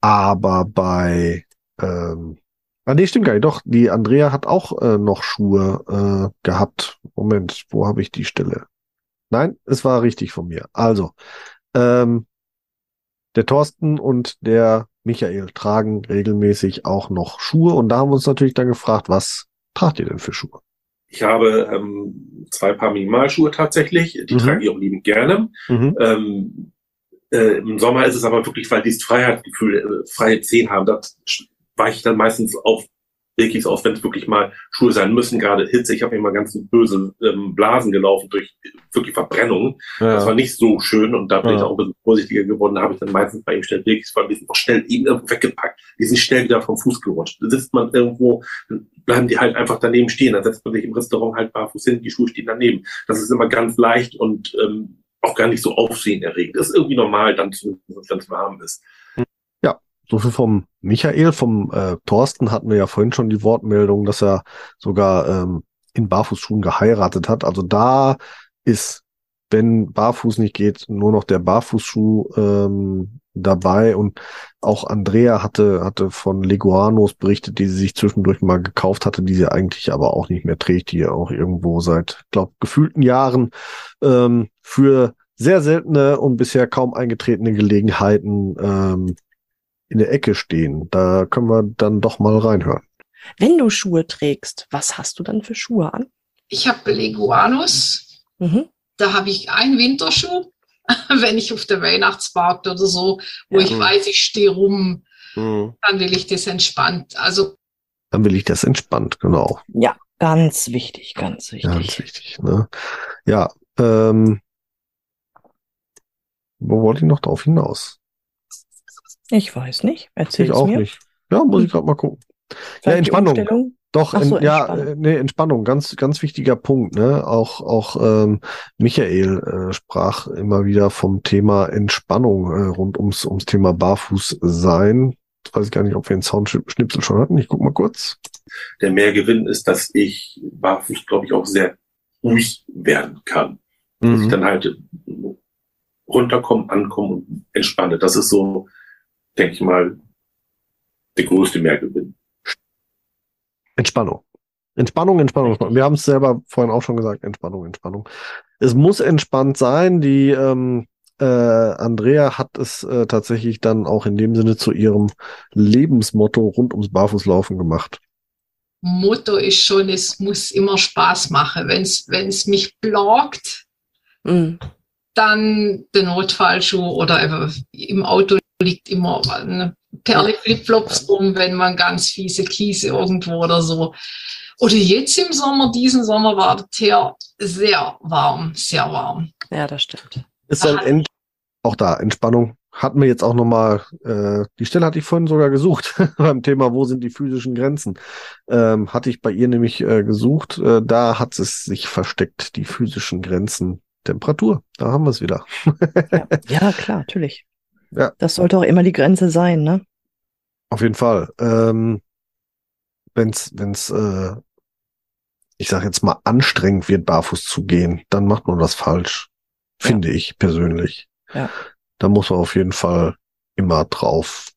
Aber bei, ähm, ah nee, stimmt gar nicht, doch, die Andrea hat auch äh, noch Schuhe äh, gehabt. Moment, wo habe ich die Stelle? Nein, es war richtig von mir. Also, ähm, der Thorsten und der Michael tragen regelmäßig auch noch Schuhe und da haben wir uns natürlich dann gefragt, was tragt ihr denn für Schuhe? Ich habe ähm, zwei Paar Minimalschuhe tatsächlich, die Mhm. trage ich auch liebend gerne. Mhm. Ähm, äh, Im Sommer ist es aber wirklich, weil dieses Freiheitsgefühl, äh, freie Zehen haben, da weiche ich dann meistens auf wirklich auf, wenn es wirklich mal Schuhe sein müssen, gerade Hitze. Ich habe mal ganz böse ähm, Blasen gelaufen durch wirklich Verbrennungen. Das war nicht so schön und da bin Ja. ich auch ein bisschen vorsichtiger geworden. Da habe ich dann meistens bei ihm schnell wirklich, weil die sind auch schnell eben irgendwo weggepackt. Die sind schnell wieder vom Fuß gerutscht. Da sitzt man irgendwo, dann bleiben die halt einfach daneben stehen. Dann setzt man sich im Restaurant halt barfuß hin, die Schuhe stehen daneben. Das ist immer ganz leicht und ähm, auch gar nicht so aufsehenerregend. Das ist irgendwie normal, dann zu, wenn es warm ist. So viel vom Michael, vom äh, Thorsten hatten wir ja vorhin schon die Wortmeldung, dass er sogar ähm, in Barfußschuhen geheiratet hat. Also da ist, wenn Barfuß nicht geht, nur noch der Barfußschuh ähm, dabei. Und auch Andrea hatte, hatte von Leguanos berichtet, die sie sich zwischendurch mal gekauft hatte, die sie eigentlich aber auch nicht mehr trägt, die ja auch irgendwo seit, glaub, gefühlten Jahren ähm, für sehr seltene und bisher kaum eingetretene Gelegenheiten ähm, in der Ecke stehen. Da können wir dann doch mal reinhören. Wenn du Schuhe trägst, was hast du dann für Schuhe an? Ich habe Leguanus. Mhm. Da habe ich einen Winterschuh, [LAUGHS] wenn ich auf der Weihnachtsmarkt oder so, wo Ja. ich weiß, ich stehe rum, dann will ich das entspannt. Also Dann will ich das entspannt, genau. Ja, ganz wichtig, ganz wichtig. Ganz wichtig. Ne? Ja, ähm, wo wollte ich noch drauf hinaus? Ich weiß nicht. Erzähl ich es auch mir. nicht. Ja, muss ich gerade mal gucken. Ja, Entspannung. Doch, so, en, ja, Entspannung. äh, nee, Entspannung, ganz, ganz wichtiger Punkt, ne? Auch, auch ähm, Michael äh, sprach immer wieder vom Thema Entspannung äh, rund ums, ums Thema Barfuß sein. Jetzt weiß ich gar nicht, ob wir einen Soundschnipsel schon hatten. Ich guck mal kurz. Der Mehrgewinn ist, dass ich barfuß, glaube ich, auch sehr ruhig werden kann. Dass ich Mhm. dann halt runterkomme, ankomme und entspanne. Das ist so, denke ich mal, der größte Mehrgewinn. Entspannung. Entspannung, Entspannung, Entspannung. Wir haben es selber vorhin auch schon gesagt, Entspannung, Entspannung. Es muss entspannt sein. Die ähm, äh, Andrea hat es äh, tatsächlich dann auch in dem Sinne zu ihrem Lebensmotto rund ums Barfußlaufen gemacht. Motto ist schon, es muss immer Spaß machen. Wenn es mich plagt, Mhm. dann der Notfallschuh oder einfach im Auto liegt immer eine Perle Flipflops rum, wenn man ganz fiese Kiese irgendwo oder so. Oder jetzt im Sommer, diesen Sommer war der Teer sehr warm, sehr warm. Ja, das stimmt. Ist dann end auch da Entspannung. Hatten wir jetzt auch nochmal, äh, die Stelle hatte ich vorhin sogar gesucht [LAUGHS] beim Thema, wo sind die physischen Grenzen? Ähm, hatte ich bei ihr nämlich äh, gesucht. Äh, da hat es sich versteckt, die physischen Grenzen. Temperatur, da haben wir es wieder. [LAUGHS] Ja, ja klar, natürlich. Ja. Das sollte auch immer die Grenze sein, ne? Auf jeden Fall. Ähm, wenn's, wenn's, äh, ich sag jetzt mal, anstrengend wird, barfuß zu gehen, dann macht man das falsch. Ja. Finde ich persönlich. Ja. Da muss man auf jeden Fall immer drauf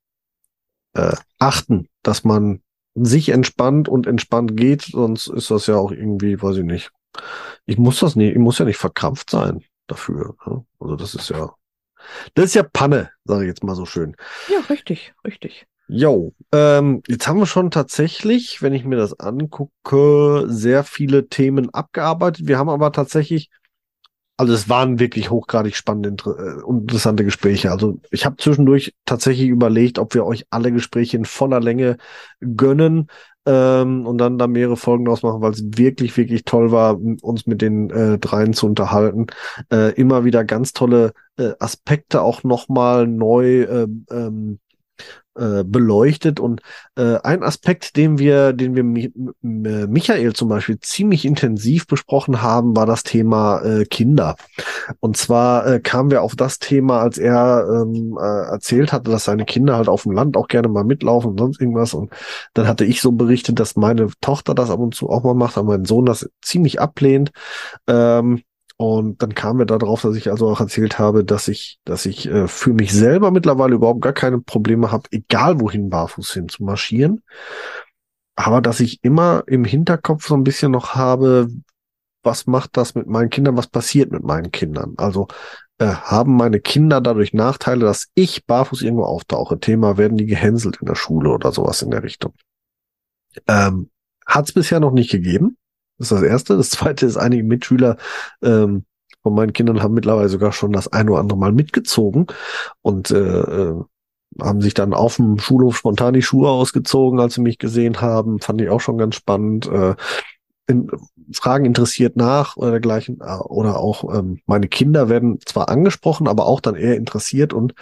äh, achten, dass man sich entspannt und entspannt geht, sonst ist das ja auch irgendwie, weiß ich nicht. Ich muss das nicht, ich muss ja nicht verkrampft sein dafür. Ne? Also das ist ja, das ist ja Panne, sage ich jetzt mal so schön. Ja, richtig, richtig. Jo, ähm, jetzt haben wir schon tatsächlich, wenn ich mir das angucke, sehr viele Themen abgearbeitet. Wir haben aber tatsächlich, also es waren wirklich hochgradig spannende inter äh, und interessante Gespräche. Also ich habe zwischendurch tatsächlich überlegt, ob wir euch alle Gespräche in voller Länge gönnen ähm, und dann da mehrere Folgen draus machen, weil es wirklich, wirklich toll war, uns mit den äh, dreien zu unterhalten. Äh, immer wieder ganz tolle äh, Aspekte auch nochmal neu äh, ähm, äh, beleuchtet und äh, ein Aspekt, den wir, den wir Mi äh, Michael zum Beispiel ziemlich intensiv besprochen haben, war das Thema äh, Kinder. Und zwar äh, kamen wir auf das Thema, als er ähm, äh, erzählt hatte, dass seine Kinder halt auf dem Land auch gerne mal mitlaufen und sonst irgendwas. Und dann hatte ich so berichtet, dass meine Tochter das ab und zu auch mal macht, aber mein Sohn das ziemlich ablehnt. Ähm, und dann kamen wir darauf, dass ich also auch erzählt habe, dass ich, dass ich äh, für mich selber mittlerweile überhaupt gar keine Probleme habe, egal wohin barfuß hin zu marschieren. Aber dass ich immer im Hinterkopf so ein bisschen noch habe, was macht das mit meinen Kindern, was passiert mit meinen Kindern? Also äh, haben meine Kinder dadurch Nachteile, dass ich barfuß irgendwo auftauche? Thema, werden die gehänselt in der Schule oder sowas in der Richtung? Ähm, Hat es bisher noch nicht gegeben. Das ist das Erste. Das Zweite ist, einige Mitschüler ähm, von meinen Kindern haben mittlerweile sogar schon das ein oder andere Mal mitgezogen und äh, äh, haben sich dann auf dem Schulhof spontan die Schuhe ausgezogen, als sie mich gesehen haben. Fand ich auch schon ganz spannend. Äh, in, Fragen interessiert nach oder dergleichen. Äh, Oder auch ähm, meine Kinder werden zwar angesprochen, aber auch dann eher interessiert und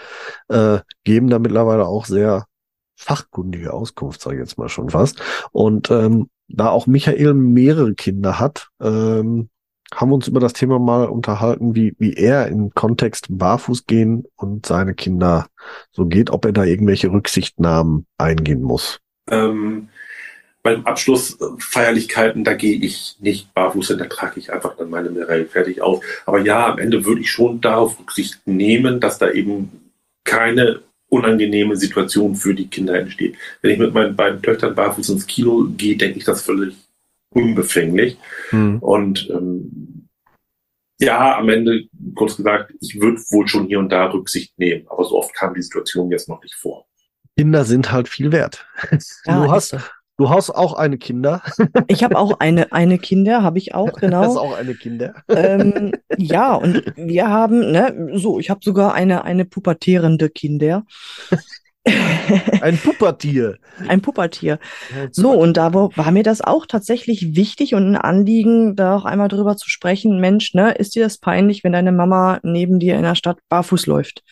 äh, geben da mittlerweile auch sehr fachkundige Auskunft, sage ich jetzt mal schon fast. Und ähm, da auch Michael mehrere Kinder hat, ähm, haben wir uns über das Thema mal unterhalten, wie, wie er im Kontext Barfuß gehen und seine Kinder so geht, ob er da irgendwelche Rücksichtnahmen eingehen muss. Ähm, beim Abschlussfeierlichkeiten, da gehe ich nicht barfuß hin, da trage ich einfach dann meine Mireille fertig auf. Aber ja, am Ende würde ich schon darauf Rücksicht nehmen, dass da eben keine unangenehme Situation für die Kinder entsteht. Wenn ich mit meinen beiden Töchtern barfuß ins Kino gehe, denke ich das völlig unbefänglich. Und ähm, ja, am Ende, kurz gesagt, ich würde wohl schon hier und da Rücksicht nehmen, aber so oft kam die Situation jetzt noch nicht vor. Kinder sind halt viel wert. Ja, du, hast, so. Du hast auch eine Kinder. [LAUGHS] Ich habe auch eine, eine Kinder, habe ich auch, [LAUGHS] Du hast genau. auch eine Kinder. ähm, ja, und wir haben, ne, so, ich habe sogar eine, eine pubertierende Kinder. Ein [LAUGHS] Puppertier. Ein Pubertier. So, und da war mir das auch tatsächlich wichtig und ein Anliegen, da auch einmal drüber zu sprechen. Mensch, ne, ist dir das peinlich, wenn deine Mama neben dir in der Stadt barfuß läuft?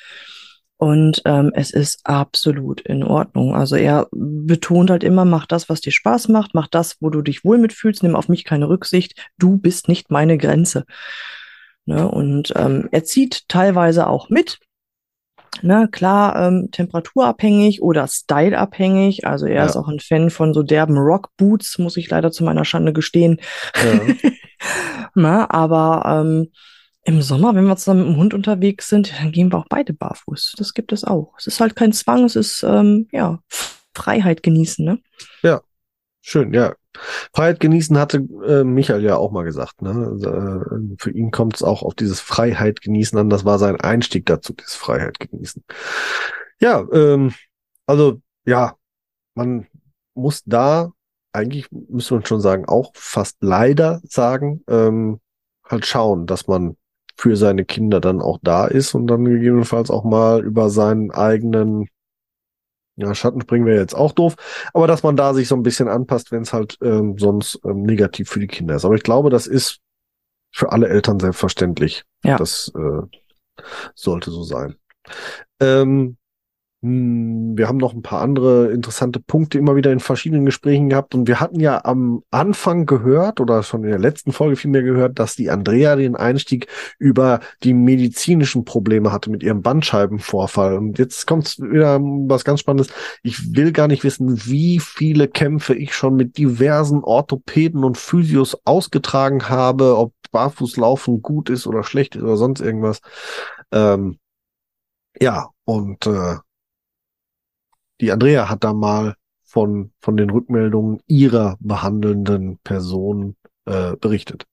Und ähm, es ist absolut in Ordnung. Also er betont halt immer, mach das, was dir Spaß macht, mach das, wo du dich wohl mitfühlst, nimm auf mich keine Rücksicht. Du bist nicht meine Grenze. Ne? Und ähm, er zieht teilweise auch mit. Ne, klar, ähm, temperaturabhängig oder styleabhängig. Also er Ja. ist auch ein Fan von so derben Rockboots, muss ich leider zu meiner Schande gestehen. Ja. [LAUGHS] Na, aber ähm, im Sommer, wenn wir zusammen mit dem Hund unterwegs sind, dann gehen wir auch beide barfuß. Das gibt es auch. Es ist halt kein Zwang, es ist ähm, ja Freiheit genießen, ne? Schön, ja. Freiheit genießen hatte äh, Michael ja auch mal gesagt. Ne? Also, äh, für ihn kommt es auch auf dieses Freiheit genießen an. Das war sein Einstieg dazu, dieses Freiheit genießen. Ja, ähm, also ja, man muss da eigentlich, müsste man schon sagen, auch fast leider sagen, ähm, halt schauen, dass man für seine Kinder dann auch da ist und dann gegebenenfalls auch mal über seinen eigenen Ja, Schattenspringen wäre jetzt auch doof, aber dass man da sich so ein bisschen anpasst, wenn es halt ähm, sonst ähm, negativ für die Kinder ist. Aber ich glaube, das ist für alle Eltern selbstverständlich. Ja. Das äh, sollte so sein. Ähm, hm, wir haben noch ein paar andere interessante Punkte immer wieder in verschiedenen Gesprächen gehabt und wir hatten ja am Anfang gehört oder schon in der letzten Folge vielmehr gehört, dass die Andrea den Einstieg über die medizinischen Probleme hatte mit ihrem Bandscheibenvorfall und jetzt kommt wieder was ganz Spannendes. Ich will gar nicht wissen, wie viele Kämpfe ich schon mit diversen Orthopäden und Physios ausgetragen habe, ob Barfußlaufen gut ist oder schlecht ist oder sonst irgendwas. Ähm, ja, und äh, die Andrea hat da mal von, von den Rückmeldungen ihrer behandelnden Person äh, berichtet.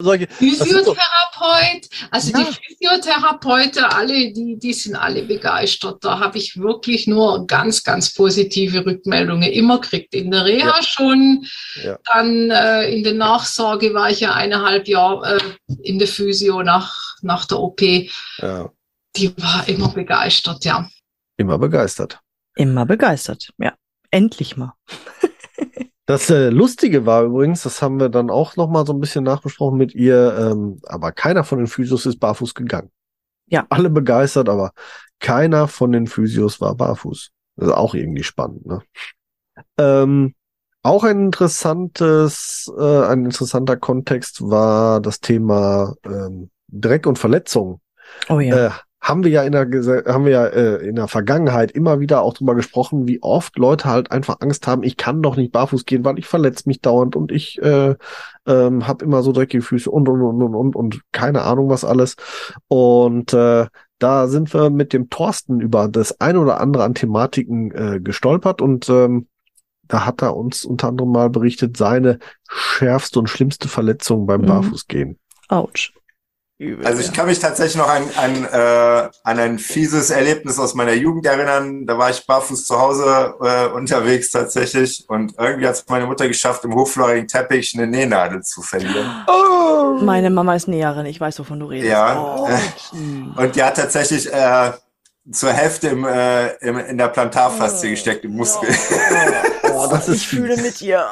Solche, Physiotherapeut, also Ja. die Physiotherapeuten, alle, die, die sind alle begeistert. Da habe ich wirklich nur ganz, ganz positive Rückmeldungen immer gekriegt. In der Reha Ja. schon, Ja. dann äh, in der Nachsorge war ich ja eineinhalb Jahre äh, in der Physio nach, nach der OP. ja, Die war immer begeistert, ja. Immer begeistert. Immer begeistert. Ja. Endlich mal. [LAUGHS] Das äh, Lustige war übrigens, das haben wir dann auch noch mal so ein bisschen nachbesprochen mit ihr, ähm, aber keiner von den Physios ist barfuß gegangen. Ja. Alle begeistert, aber keiner von den Physios war barfuß. Das ist auch irgendwie spannend, ne? Ähm, auch ein interessantes, äh, ein interessanter Kontext war das Thema ähm, Dreck und Verletzungen. Oh ja. Äh, haben wir ja in der haben wir ja äh, in der Vergangenheit immer wieder auch drüber gesprochen, wie oft Leute halt einfach Angst haben, ich kann doch nicht barfuß gehen, weil ich verletze mich dauernd und ich äh, ähm, habe immer so dreckige Füße und und und und und und keine Ahnung was alles. Und äh, da sind wir mit dem Thorsten über das ein oder andere an Thematiken äh, gestolpert und ähm, da hat er uns unter anderem mal berichtet, seine schärfste und schlimmste Verletzung beim Mhm. Barfußgehen. Autsch. Also ich kann mich tatsächlich noch an, an, äh, an ein fieses Erlebnis aus meiner Jugend erinnern. Da war ich barfuß zu Hause äh, unterwegs tatsächlich und irgendwie hat es meine Mutter geschafft, im hochflorigen Teppich eine Nähnadel zu verlieren. Meine Mama ist Näherin, ich weiß, wovon du redest. Ja. Oh. [LAUGHS] Und die hat tatsächlich äh, zur Hälfte im, äh, im, in der Plantarfaszie gesteckt, im Muskel. Oh, [LAUGHS] das ist ich fühle mit ihr.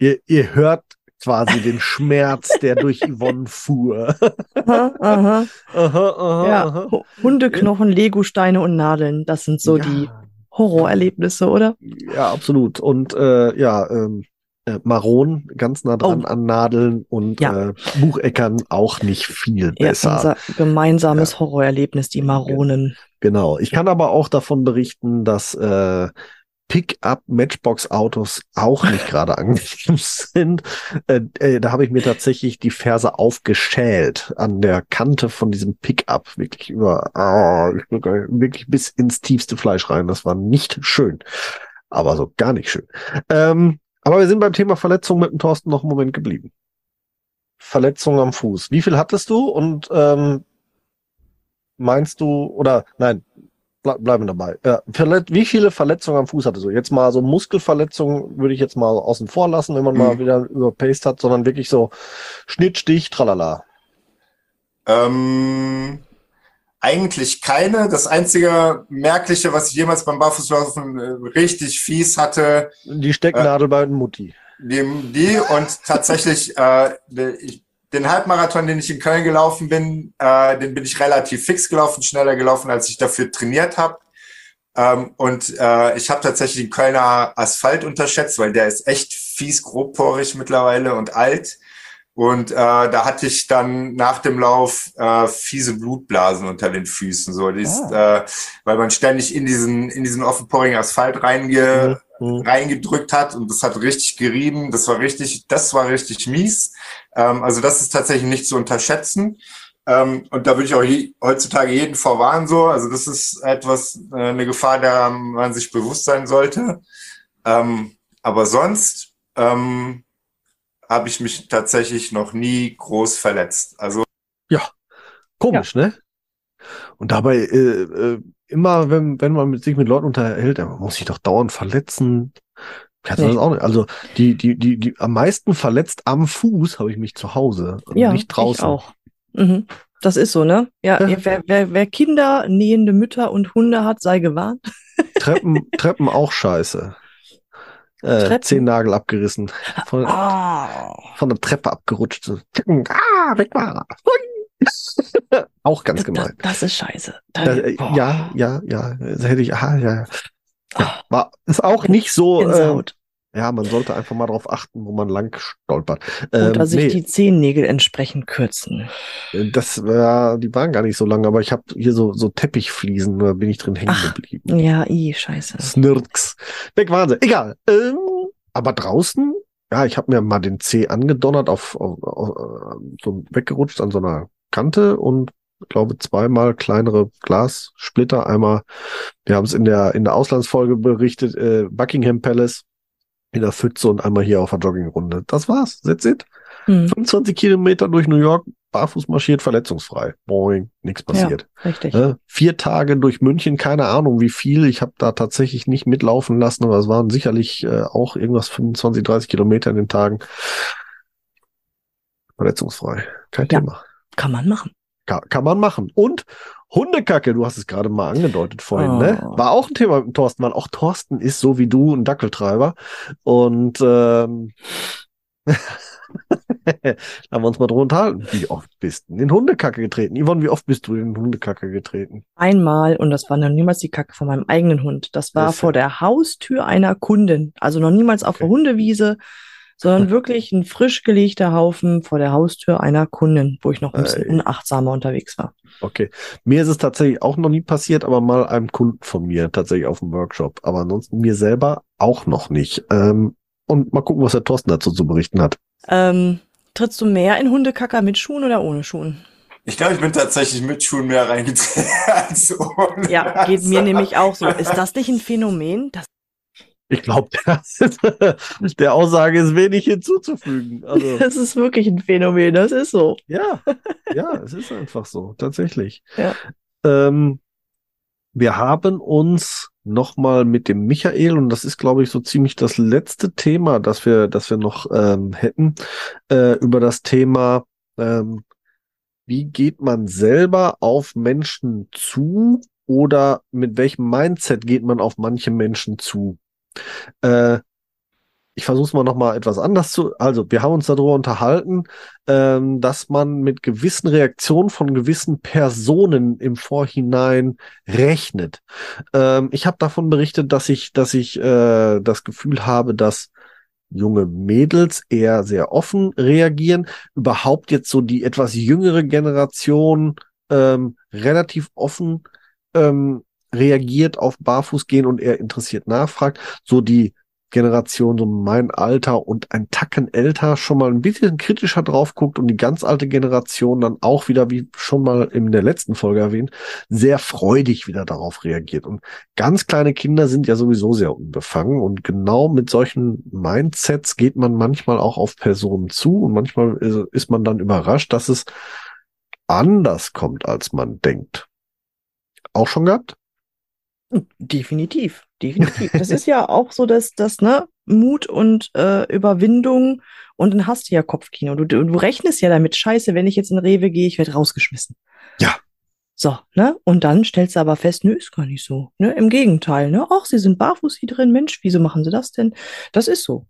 Ihr, ihr hört quasi den Schmerz, der durch Yvonne fuhr. aha, aha. aha, aha, Ja, aha. Hu- Hundeknochen, Legosteine und Nadeln, das sind so Ja. die Horrorerlebnisse, oder? Ja, absolut. Und äh, ja, ähm, äh, Maron ganz nah dran Oh. an Nadeln und Ja. äh, Bucheckern auch nicht viel Ja, besser. unser gemeinsames Horrorerlebnis, die Maronen. Genau. Ich kann aber auch davon berichten, dass äh, Pickup-Matchbox-Autos auch nicht gerade angenehm [LAUGHS] sind. Äh, äh, da habe ich mir tatsächlich die Ferse aufgeschält an der Kante von diesem Pickup. Wirklich über, drück wirklich bis ins tiefste Fleisch rein. Das war nicht schön. Aber so gar nicht schön. Ähm, aber wir sind beim Thema Verletzung mit dem Thorsten noch einen Moment geblieben. Verletzung am Fuß. Wie viel hattest du und ähm, meinst du, oder nein, ble bleiben dabei. Ja, verlet wie viele Verletzungen am Fuß hattest du? Jetzt mal so Muskelverletzungen würde ich jetzt mal außen vor lassen, wenn man mal Mhm. wieder überpaced hat, sondern wirklich so Schnitt, Stich, tralala. Ähm, eigentlich keine. Das einzige Merkliche, was ich jemals beim Barfußlaufen äh, richtig fies hatte, Die Stecknadel bei Mutti. die, die und tatsächlich äh, ich, den Halbmarathon, den ich in Köln gelaufen bin, äh, den bin ich relativ fix gelaufen, schneller gelaufen, als ich dafür trainiert habe. Ähm, und äh, ich habe tatsächlich den Kölner Asphalt unterschätzt, weil der ist echt fies grobporig mittlerweile und alt. Und äh, da hatte ich dann nach dem Lauf äh, fiese Blutblasen unter den Füßen, so, die ist, äh, weil man ständig in diesen in diesen offenporigen Asphalt reinge Mhm. reingedrückt hat und das hat richtig gerieben. Das war richtig, das war richtig mies. Ähm, also das ist tatsächlich nicht zu unterschätzen. Ähm, und da würde ich auch je, heutzutage jeden vorwarnen so. Also das ist etwas, äh, eine Gefahr, der man sich bewusst sein sollte. Ähm, aber sonst ähm, habe ich mich tatsächlich noch nie groß verletzt. Also Komisch, ne? Und dabei äh, äh, immer, wenn, wenn man mit sich mit Leuten unterhält, man muss sich doch dauernd verletzen. Hatte Nee. das auch nicht. Also die, die, die, die am meisten verletzt am Fuß habe ich mich zu Hause, und Ja, nicht draußen. ich auch. Mhm. Das ist so, ne? Ja, Ja. wer, wer, wer Kinder, nähende Mütter und Hunde hat, sei gewarnt. [LAUGHS] Treppen, Treppen auch scheiße. Äh? Zehennagel abgerissen. Von, Ah. von der Treppe abgerutscht. Ah, weg war er. [LAUGHS] Auch ganz Das, gemein. das ist scheiße. Da- Das, äh, ja, ja, ja. Das hätte ich, ah, ja, ja. ja. War, ist auch nicht so, äh, ja, man sollte einfach mal drauf achten, wo man lang stolpert. Oder Ähm, sich nee, die Zehennägel entsprechend kürzen. das war, die waren gar nicht so lang, aber ich habe hier so, so Teppichfliesen, da bin ich drin hängen Ach. geblieben. Ja, i, scheiße. Snirks. Weg waren sie. Egal. Ähm, aber draußen, ja, ich habe mir mal den C angedonnert, auf, auf, auf äh, so weggerutscht an so einer Kante und glaube zweimal kleinere Glassplitter. Einmal, wir haben es in der in der Auslandsfolge berichtet, äh, Buckingham Palace in der Pfütze und einmal hier auf der Joggingrunde. Das war's. That's it. Hm, 25 Kilometer durch New York, barfuß marschiert, verletzungsfrei. Boing, nichts passiert. richtig. Ne? Vier Tage durch München, keine Ahnung wie viel. Ich habe da tatsächlich nicht mitlaufen lassen, aber es waren sicherlich äh, auch irgendwas 25, 30 Kilometer in den Tagen. Verletzungsfrei. Kein Ja. Thema. Kann man machen. Kann, kann man machen. Und Hundekacke, du hast es gerade mal angedeutet vorhin, Oh. ne? War auch ein Thema mit Thorsten, weil auch Thorsten ist so wie du ein Dackeltreiber. Und ähm, [LAUGHS] da haben wir uns mal drüber unterhalten. Wie oft bist du in Hundekacke getreten? Yvonne, wie oft bist du in Hundekacke getreten? Einmal, und das war noch niemals die Kacke von meinem eigenen Hund. Das war Das vor der Haustür einer Kundin. Also noch niemals auf der Okay. Hundewiese, sondern wirklich ein frisch gelegter Haufen vor der Haustür einer Kundin, wo ich noch ein bisschen Ey. unachtsamer unterwegs war. Okay. Mir ist es tatsächlich auch noch nie passiert, aber mal einem Kunden von mir tatsächlich auf dem Workshop. Aber ansonsten mir selber auch noch nicht. Ähm, und mal gucken, was der Thorsten dazu zu berichten hat. Ähm, trittst du mehr in Hundekacker mit Schuhen oder ohne Schuhen? Ich glaube, ich bin tatsächlich mit Schuhen mehr reingetreten [LAUGHS] als ohne. Ja, geht mir nämlich auch so. Ist das nicht ein Phänomen? Das, Ich glaube, [LAUGHS] der Aussage ist wenig hinzuzufügen. Also, [LAUGHS] das ist wirklich ein Phänomen, das ist so. ja, ja, es ist einfach so, tatsächlich. Ja. Ähm, wir haben uns nochmal mit dem Michael, und das ist, glaube ich, so ziemlich das letzte Thema, das wir, das wir noch ähm, hätten, äh, über das Thema, ähm, wie geht man selber auf Menschen zu oder mit welchem Mindset geht man auf manche Menschen zu? Äh, ich versuche es mal nochmal etwas anders zu. Also, wir haben uns darüber unterhalten, ähm, dass man mit gewissen Reaktionen von gewissen Personen im Vorhinein rechnet. Ähm, ich habe davon berichtet, dass ich, dass ich äh, das Gefühl habe, dass junge Mädels eher sehr offen reagieren, überhaupt jetzt so die etwas jüngere Generation ähm, relativ offen ähm, reagiert auf Barfußgehen und eher interessiert nachfragt, so die Generation, so mein Alter und ein Tacken älter schon mal ein bisschen kritischer drauf guckt und die ganz alte Generation dann auch wieder, wie schon mal in der letzten Folge erwähnt, sehr freudig wieder darauf reagiert. Und ganz kleine Kinder sind ja sowieso sehr unbefangen und genau mit solchen Mindsets geht man manchmal auch auf Personen zu und manchmal ist man dann überrascht, dass es anders kommt, als man denkt. Auch schon gehabt? Definitiv, definitiv. Das ist ja auch so, dass das, ne, Mut und äh, Überwindung und dann hast du ja Kopfkino. Du, du, rechnest ja damit, scheiße, wenn ich jetzt in Rewe gehe, ich werde rausgeschmissen. Ja. So, ne? Und dann stellst du aber fest, nö, ist gar nicht so. Ne? Im Gegenteil, ne? Ach, sie sind barfuß hier drin, Mensch, wieso machen sie das denn? Das ist so.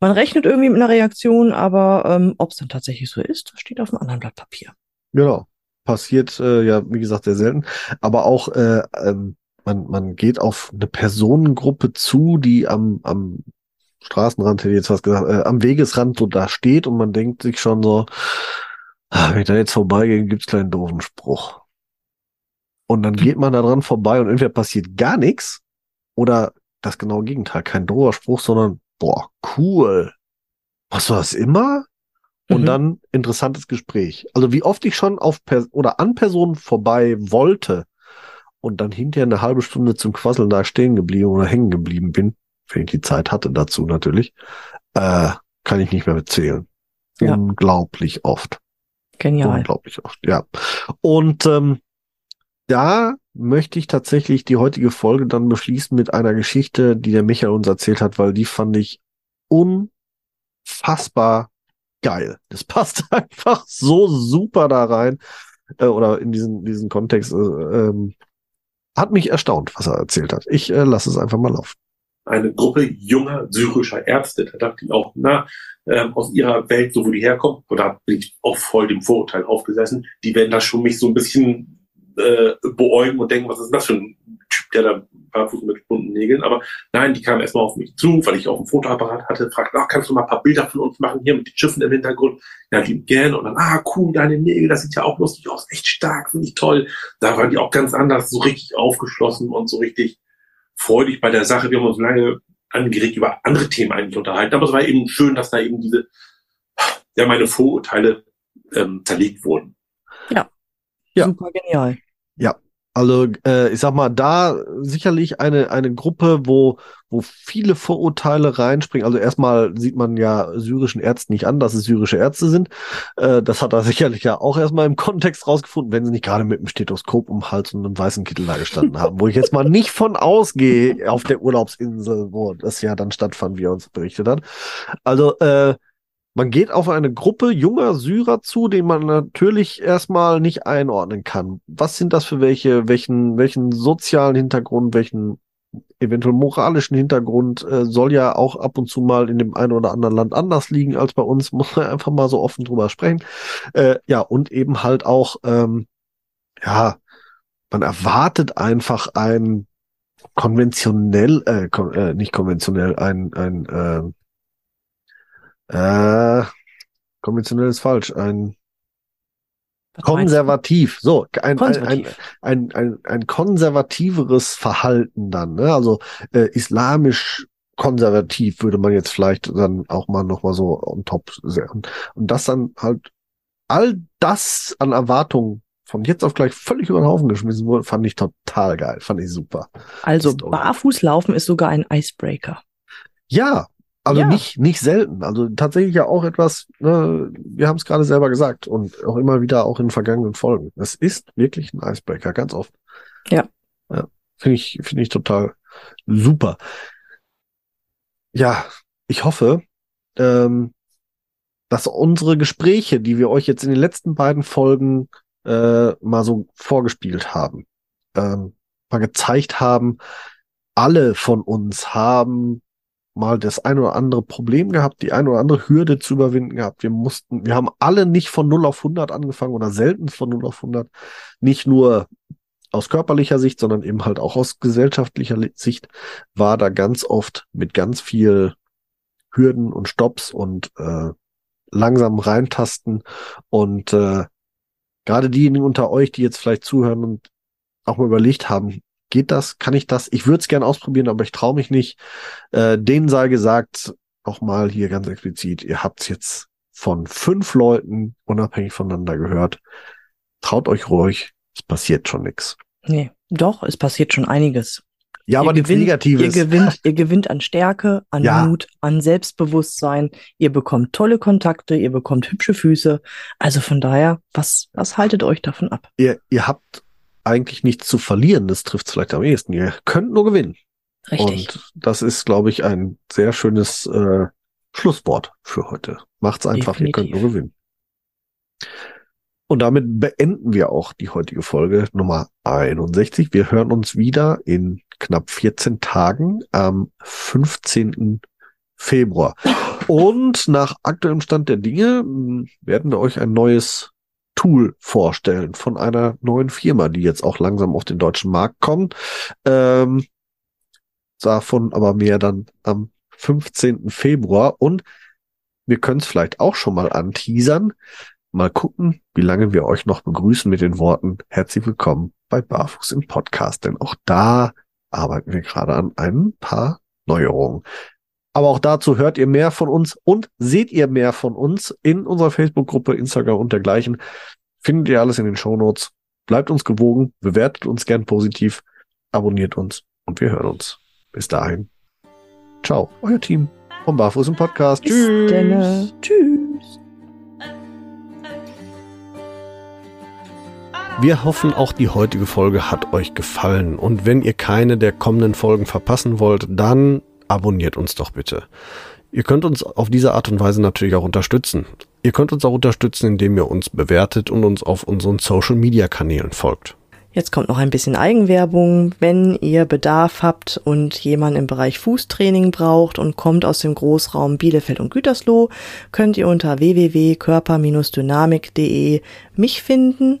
Man rechnet irgendwie mit einer Reaktion, aber ähm, ob es dann tatsächlich so ist, das steht auf einem anderen Blatt Papier. Genau. Passiert äh, ja, wie gesagt, sehr selten. Aber auch äh, ähm, man, man geht auf eine Personengruppe zu, die am, am Straßenrand, hätte ich jetzt was gesagt, äh, am Wegesrand so da steht und man denkt sich schon so, ah, wenn ich da jetzt vorbeigehe, gibt's keinen doofen Spruch. Und dann geht man da dran vorbei und entweder passiert gar nichts oder das genaue Gegenteil, kein doofer Spruch, sondern boah, cool. Machst du das immer? Und Mhm. dann interessantes Gespräch. Also wie oft ich schon auf per oder an Personen vorbei wollte und dann hinterher eine halbe Stunde zum Quasseln da stehen geblieben oder hängen geblieben bin, wenn ich die Zeit hatte dazu natürlich, äh, kann ich nicht mehr erzählen. Ja. Unglaublich oft. Genial. Unglaublich oft, ja. Und ähm, da möchte ich tatsächlich die heutige Folge dann beschließen mit einer Geschichte, die der Michael uns erzählt hat, weil die fand ich unfassbar geil. Das [LAUGHS] passt einfach so super da rein. äh, oder in diesen, diesen Kontext, äh, ähm, hat mich erstaunt, was er erzählt hat. Ich äh, lasse es einfach mal laufen. Eine Gruppe junger syrischer Ärzte, da dachte ich auch, na, ähm, aus ihrer Welt, so wo die herkommen, und da bin ich auch voll dem Vorurteil aufgesessen, die werden da schon mich so ein bisschen äh, beäugen und denken, was ist das für ein der da barfuß mit bunten Nägeln. Aber nein, die kamen erstmal auf mich zu, weil ich auch einen Fotoapparat hatte, fragten, ach, kannst du mal ein paar Bilder von uns machen, hier mit den Schiffen im Hintergrund? Ja, lieb gerne. Und dann, ah, cool, deine Nägel, das sieht ja auch lustig aus, echt stark, finde ich toll. Da waren die auch ganz anders, so richtig aufgeschlossen und so richtig freudig bei der Sache. Wir haben uns lange angeregt über andere Themen eigentlich unterhalten. Aber es war eben schön, dass da eben diese, ja, meine Vorurteile ähm, zerlegt wurden. Ja. Ja. Super genial. Ja, also äh, ich sag mal, da sicherlich eine, eine Gruppe, wo, wo viele Vorurteile reinspringen. Also erstmal sieht man ja syrischen Ärzten nicht an, dass es syrische Ärzte sind. Äh, das hat er [LAUGHS] sicherlich ja auch erstmal im Kontext rausgefunden, wenn sie nicht gerade mit einem Stethoskop um Hals und einem weißen Kittel da gestanden haben, wo ich jetzt mal nicht von ausgehe auf der Urlaubsinsel, wo das ja dann stattfand, wie er uns berichtet hat. Also äh, man geht auf eine Gruppe junger Syrer zu, den man natürlich erstmal nicht einordnen kann. Was sind das für welche, welchen, welchen sozialen Hintergrund, welchen eventuell moralischen Hintergrund äh, soll ja auch ab und zu mal in dem einen oder anderen Land anders liegen als bei uns, [LAUGHS] muss man einfach mal so offen drüber sprechen. Äh, ja, und eben halt auch, ähm, ja, man erwartet einfach ein konventionell, äh, kon äh nicht konventionell, ein, ein äh, äh, konventionell ist falsch. Ein Was konservativ. So, ein, Konservativ. Ein, ein, ein, ein konservativeres Verhalten dann. Ne? Also äh, islamisch konservativ würde man jetzt vielleicht dann auch mal noch mal so on top sehen. Und das dann halt all das an Erwartungen von jetzt auf gleich völlig über den Haufen geschmissen wurde, fand ich total geil, fand ich super. Also Story. Barfußlaufen ist sogar ein Icebreaker. Ja, also Ja. nicht, nicht selten. Also tatsächlich ja auch etwas, ne, wir haben es gerade selber gesagt und auch immer wieder auch in vergangenen Folgen. Es ist wirklich ein Icebreaker, ganz oft. Ja. ja Finde ich, finde ich total super. Ja, ich hoffe, ähm, dass unsere Gespräche, die wir euch jetzt in den letzten beiden Folgen äh, mal so vorgespielt haben, ähm, mal gezeigt haben, alle von uns haben mal das ein oder andere Problem gehabt, die ein oder andere Hürde zu überwinden gehabt. Wir mussten, wir haben alle nicht von 0 auf 100 angefangen oder selten von 0 auf 100. Nicht nur aus körperlicher Sicht, sondern eben halt auch aus gesellschaftlicher Li- Sicht war da ganz oft mit ganz viel Hürden und Stops und äh, langsam reintasten und äh, gerade diejenigen unter euch, die jetzt vielleicht zuhören und auch mal überlegt haben, geht das, kann ich das? Ich würde es gerne ausprobieren, aber ich traue mich nicht. Äh, denen sei gesagt, auch mal hier ganz explizit, ihr habt's jetzt von fünf Leuten unabhängig voneinander gehört. Traut euch ruhig, es passiert schon nichts. Nee, doch, es passiert schon einiges. Ja, Ihr aber nichts gewinnt- Negatives. Ihr gewinnt, ihr gewinnt an Stärke, an Ja. Mut, an Selbstbewusstsein. Ihr bekommt tolle Kontakte, ihr bekommt hübsche Füße. Also von daher, was, was haltet euch davon ab? ihr, ihr habt eigentlich nichts zu verlieren, das trifft vielleicht am ehesten. Ihr könnt nur gewinnen. Richtig. Und das ist, glaube ich, ein sehr schönes äh, Schlusswort für heute. Macht's einfach, ihr könnt Definitiv. nur gewinnen. Und damit beenden wir auch die heutige Folge Nummer 61. Wir hören uns wieder in knapp 14 Tagen am 15. Februar. [LAUGHS] Und nach aktuellem Stand der Dinge mh, werden wir euch ein neues Tool vorstellen von einer neuen Firma, die jetzt auch langsam auf den deutschen Markt kommt. Ähm, davon aber mehr dann am 15. Februar. Und wir können es vielleicht auch schon mal anteasern. Mal gucken, wie lange wir euch noch begrüßen mit den Worten herzlich willkommen bei Barfuß im Podcast. Denn auch da arbeiten wir gerade an ein paar Neuerungen. Aber auch dazu hört ihr mehr von uns und seht ihr mehr von uns in unserer Facebook-Gruppe, Instagram und dergleichen. Findet ihr alles in den Shownotes. Bleibt uns gewogen, bewertet uns gern positiv, abonniert uns und wir hören uns. Bis dahin. Ciao, euer Team vom Barfuß im Podcast. Bis denne. Tschüss. Wir hoffen, auch die heutige Folge hat euch gefallen. Und wenn ihr keine der kommenden Folgen verpassen wollt, dann abonniert uns doch bitte. Ihr könnt uns auf diese Art und Weise natürlich auch unterstützen. Ihr könnt uns auch unterstützen, indem ihr uns bewertet und uns auf unseren Social-Media-Kanälen folgt. Jetzt kommt noch ein bisschen Eigenwerbung. Wenn ihr Bedarf habt und jemand im Bereich Fußtraining braucht und kommt aus dem Großraum Bielefeld und Gütersloh, könnt ihr unter www.körper-dynamik.de mich finden.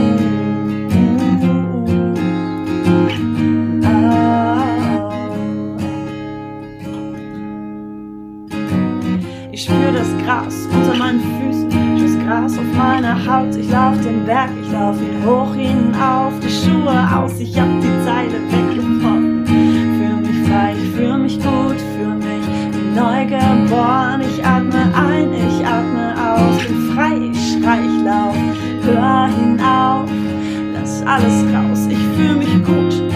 Gras unter meinen Füßen, das Gras auf meiner Haut. Ich lauf den Berg, ich lauf ihn hoch hinauf, die Schuhe aus, ich hab die Zeile weggebrochen. Fühl mich frei, ich fühl mich gut, fühl mich neu geboren. Ich atme ein, ich atme aus, bin frei, ich schrei, ich lauf, hör hinauf, lass alles raus. Ich fühl mich gut,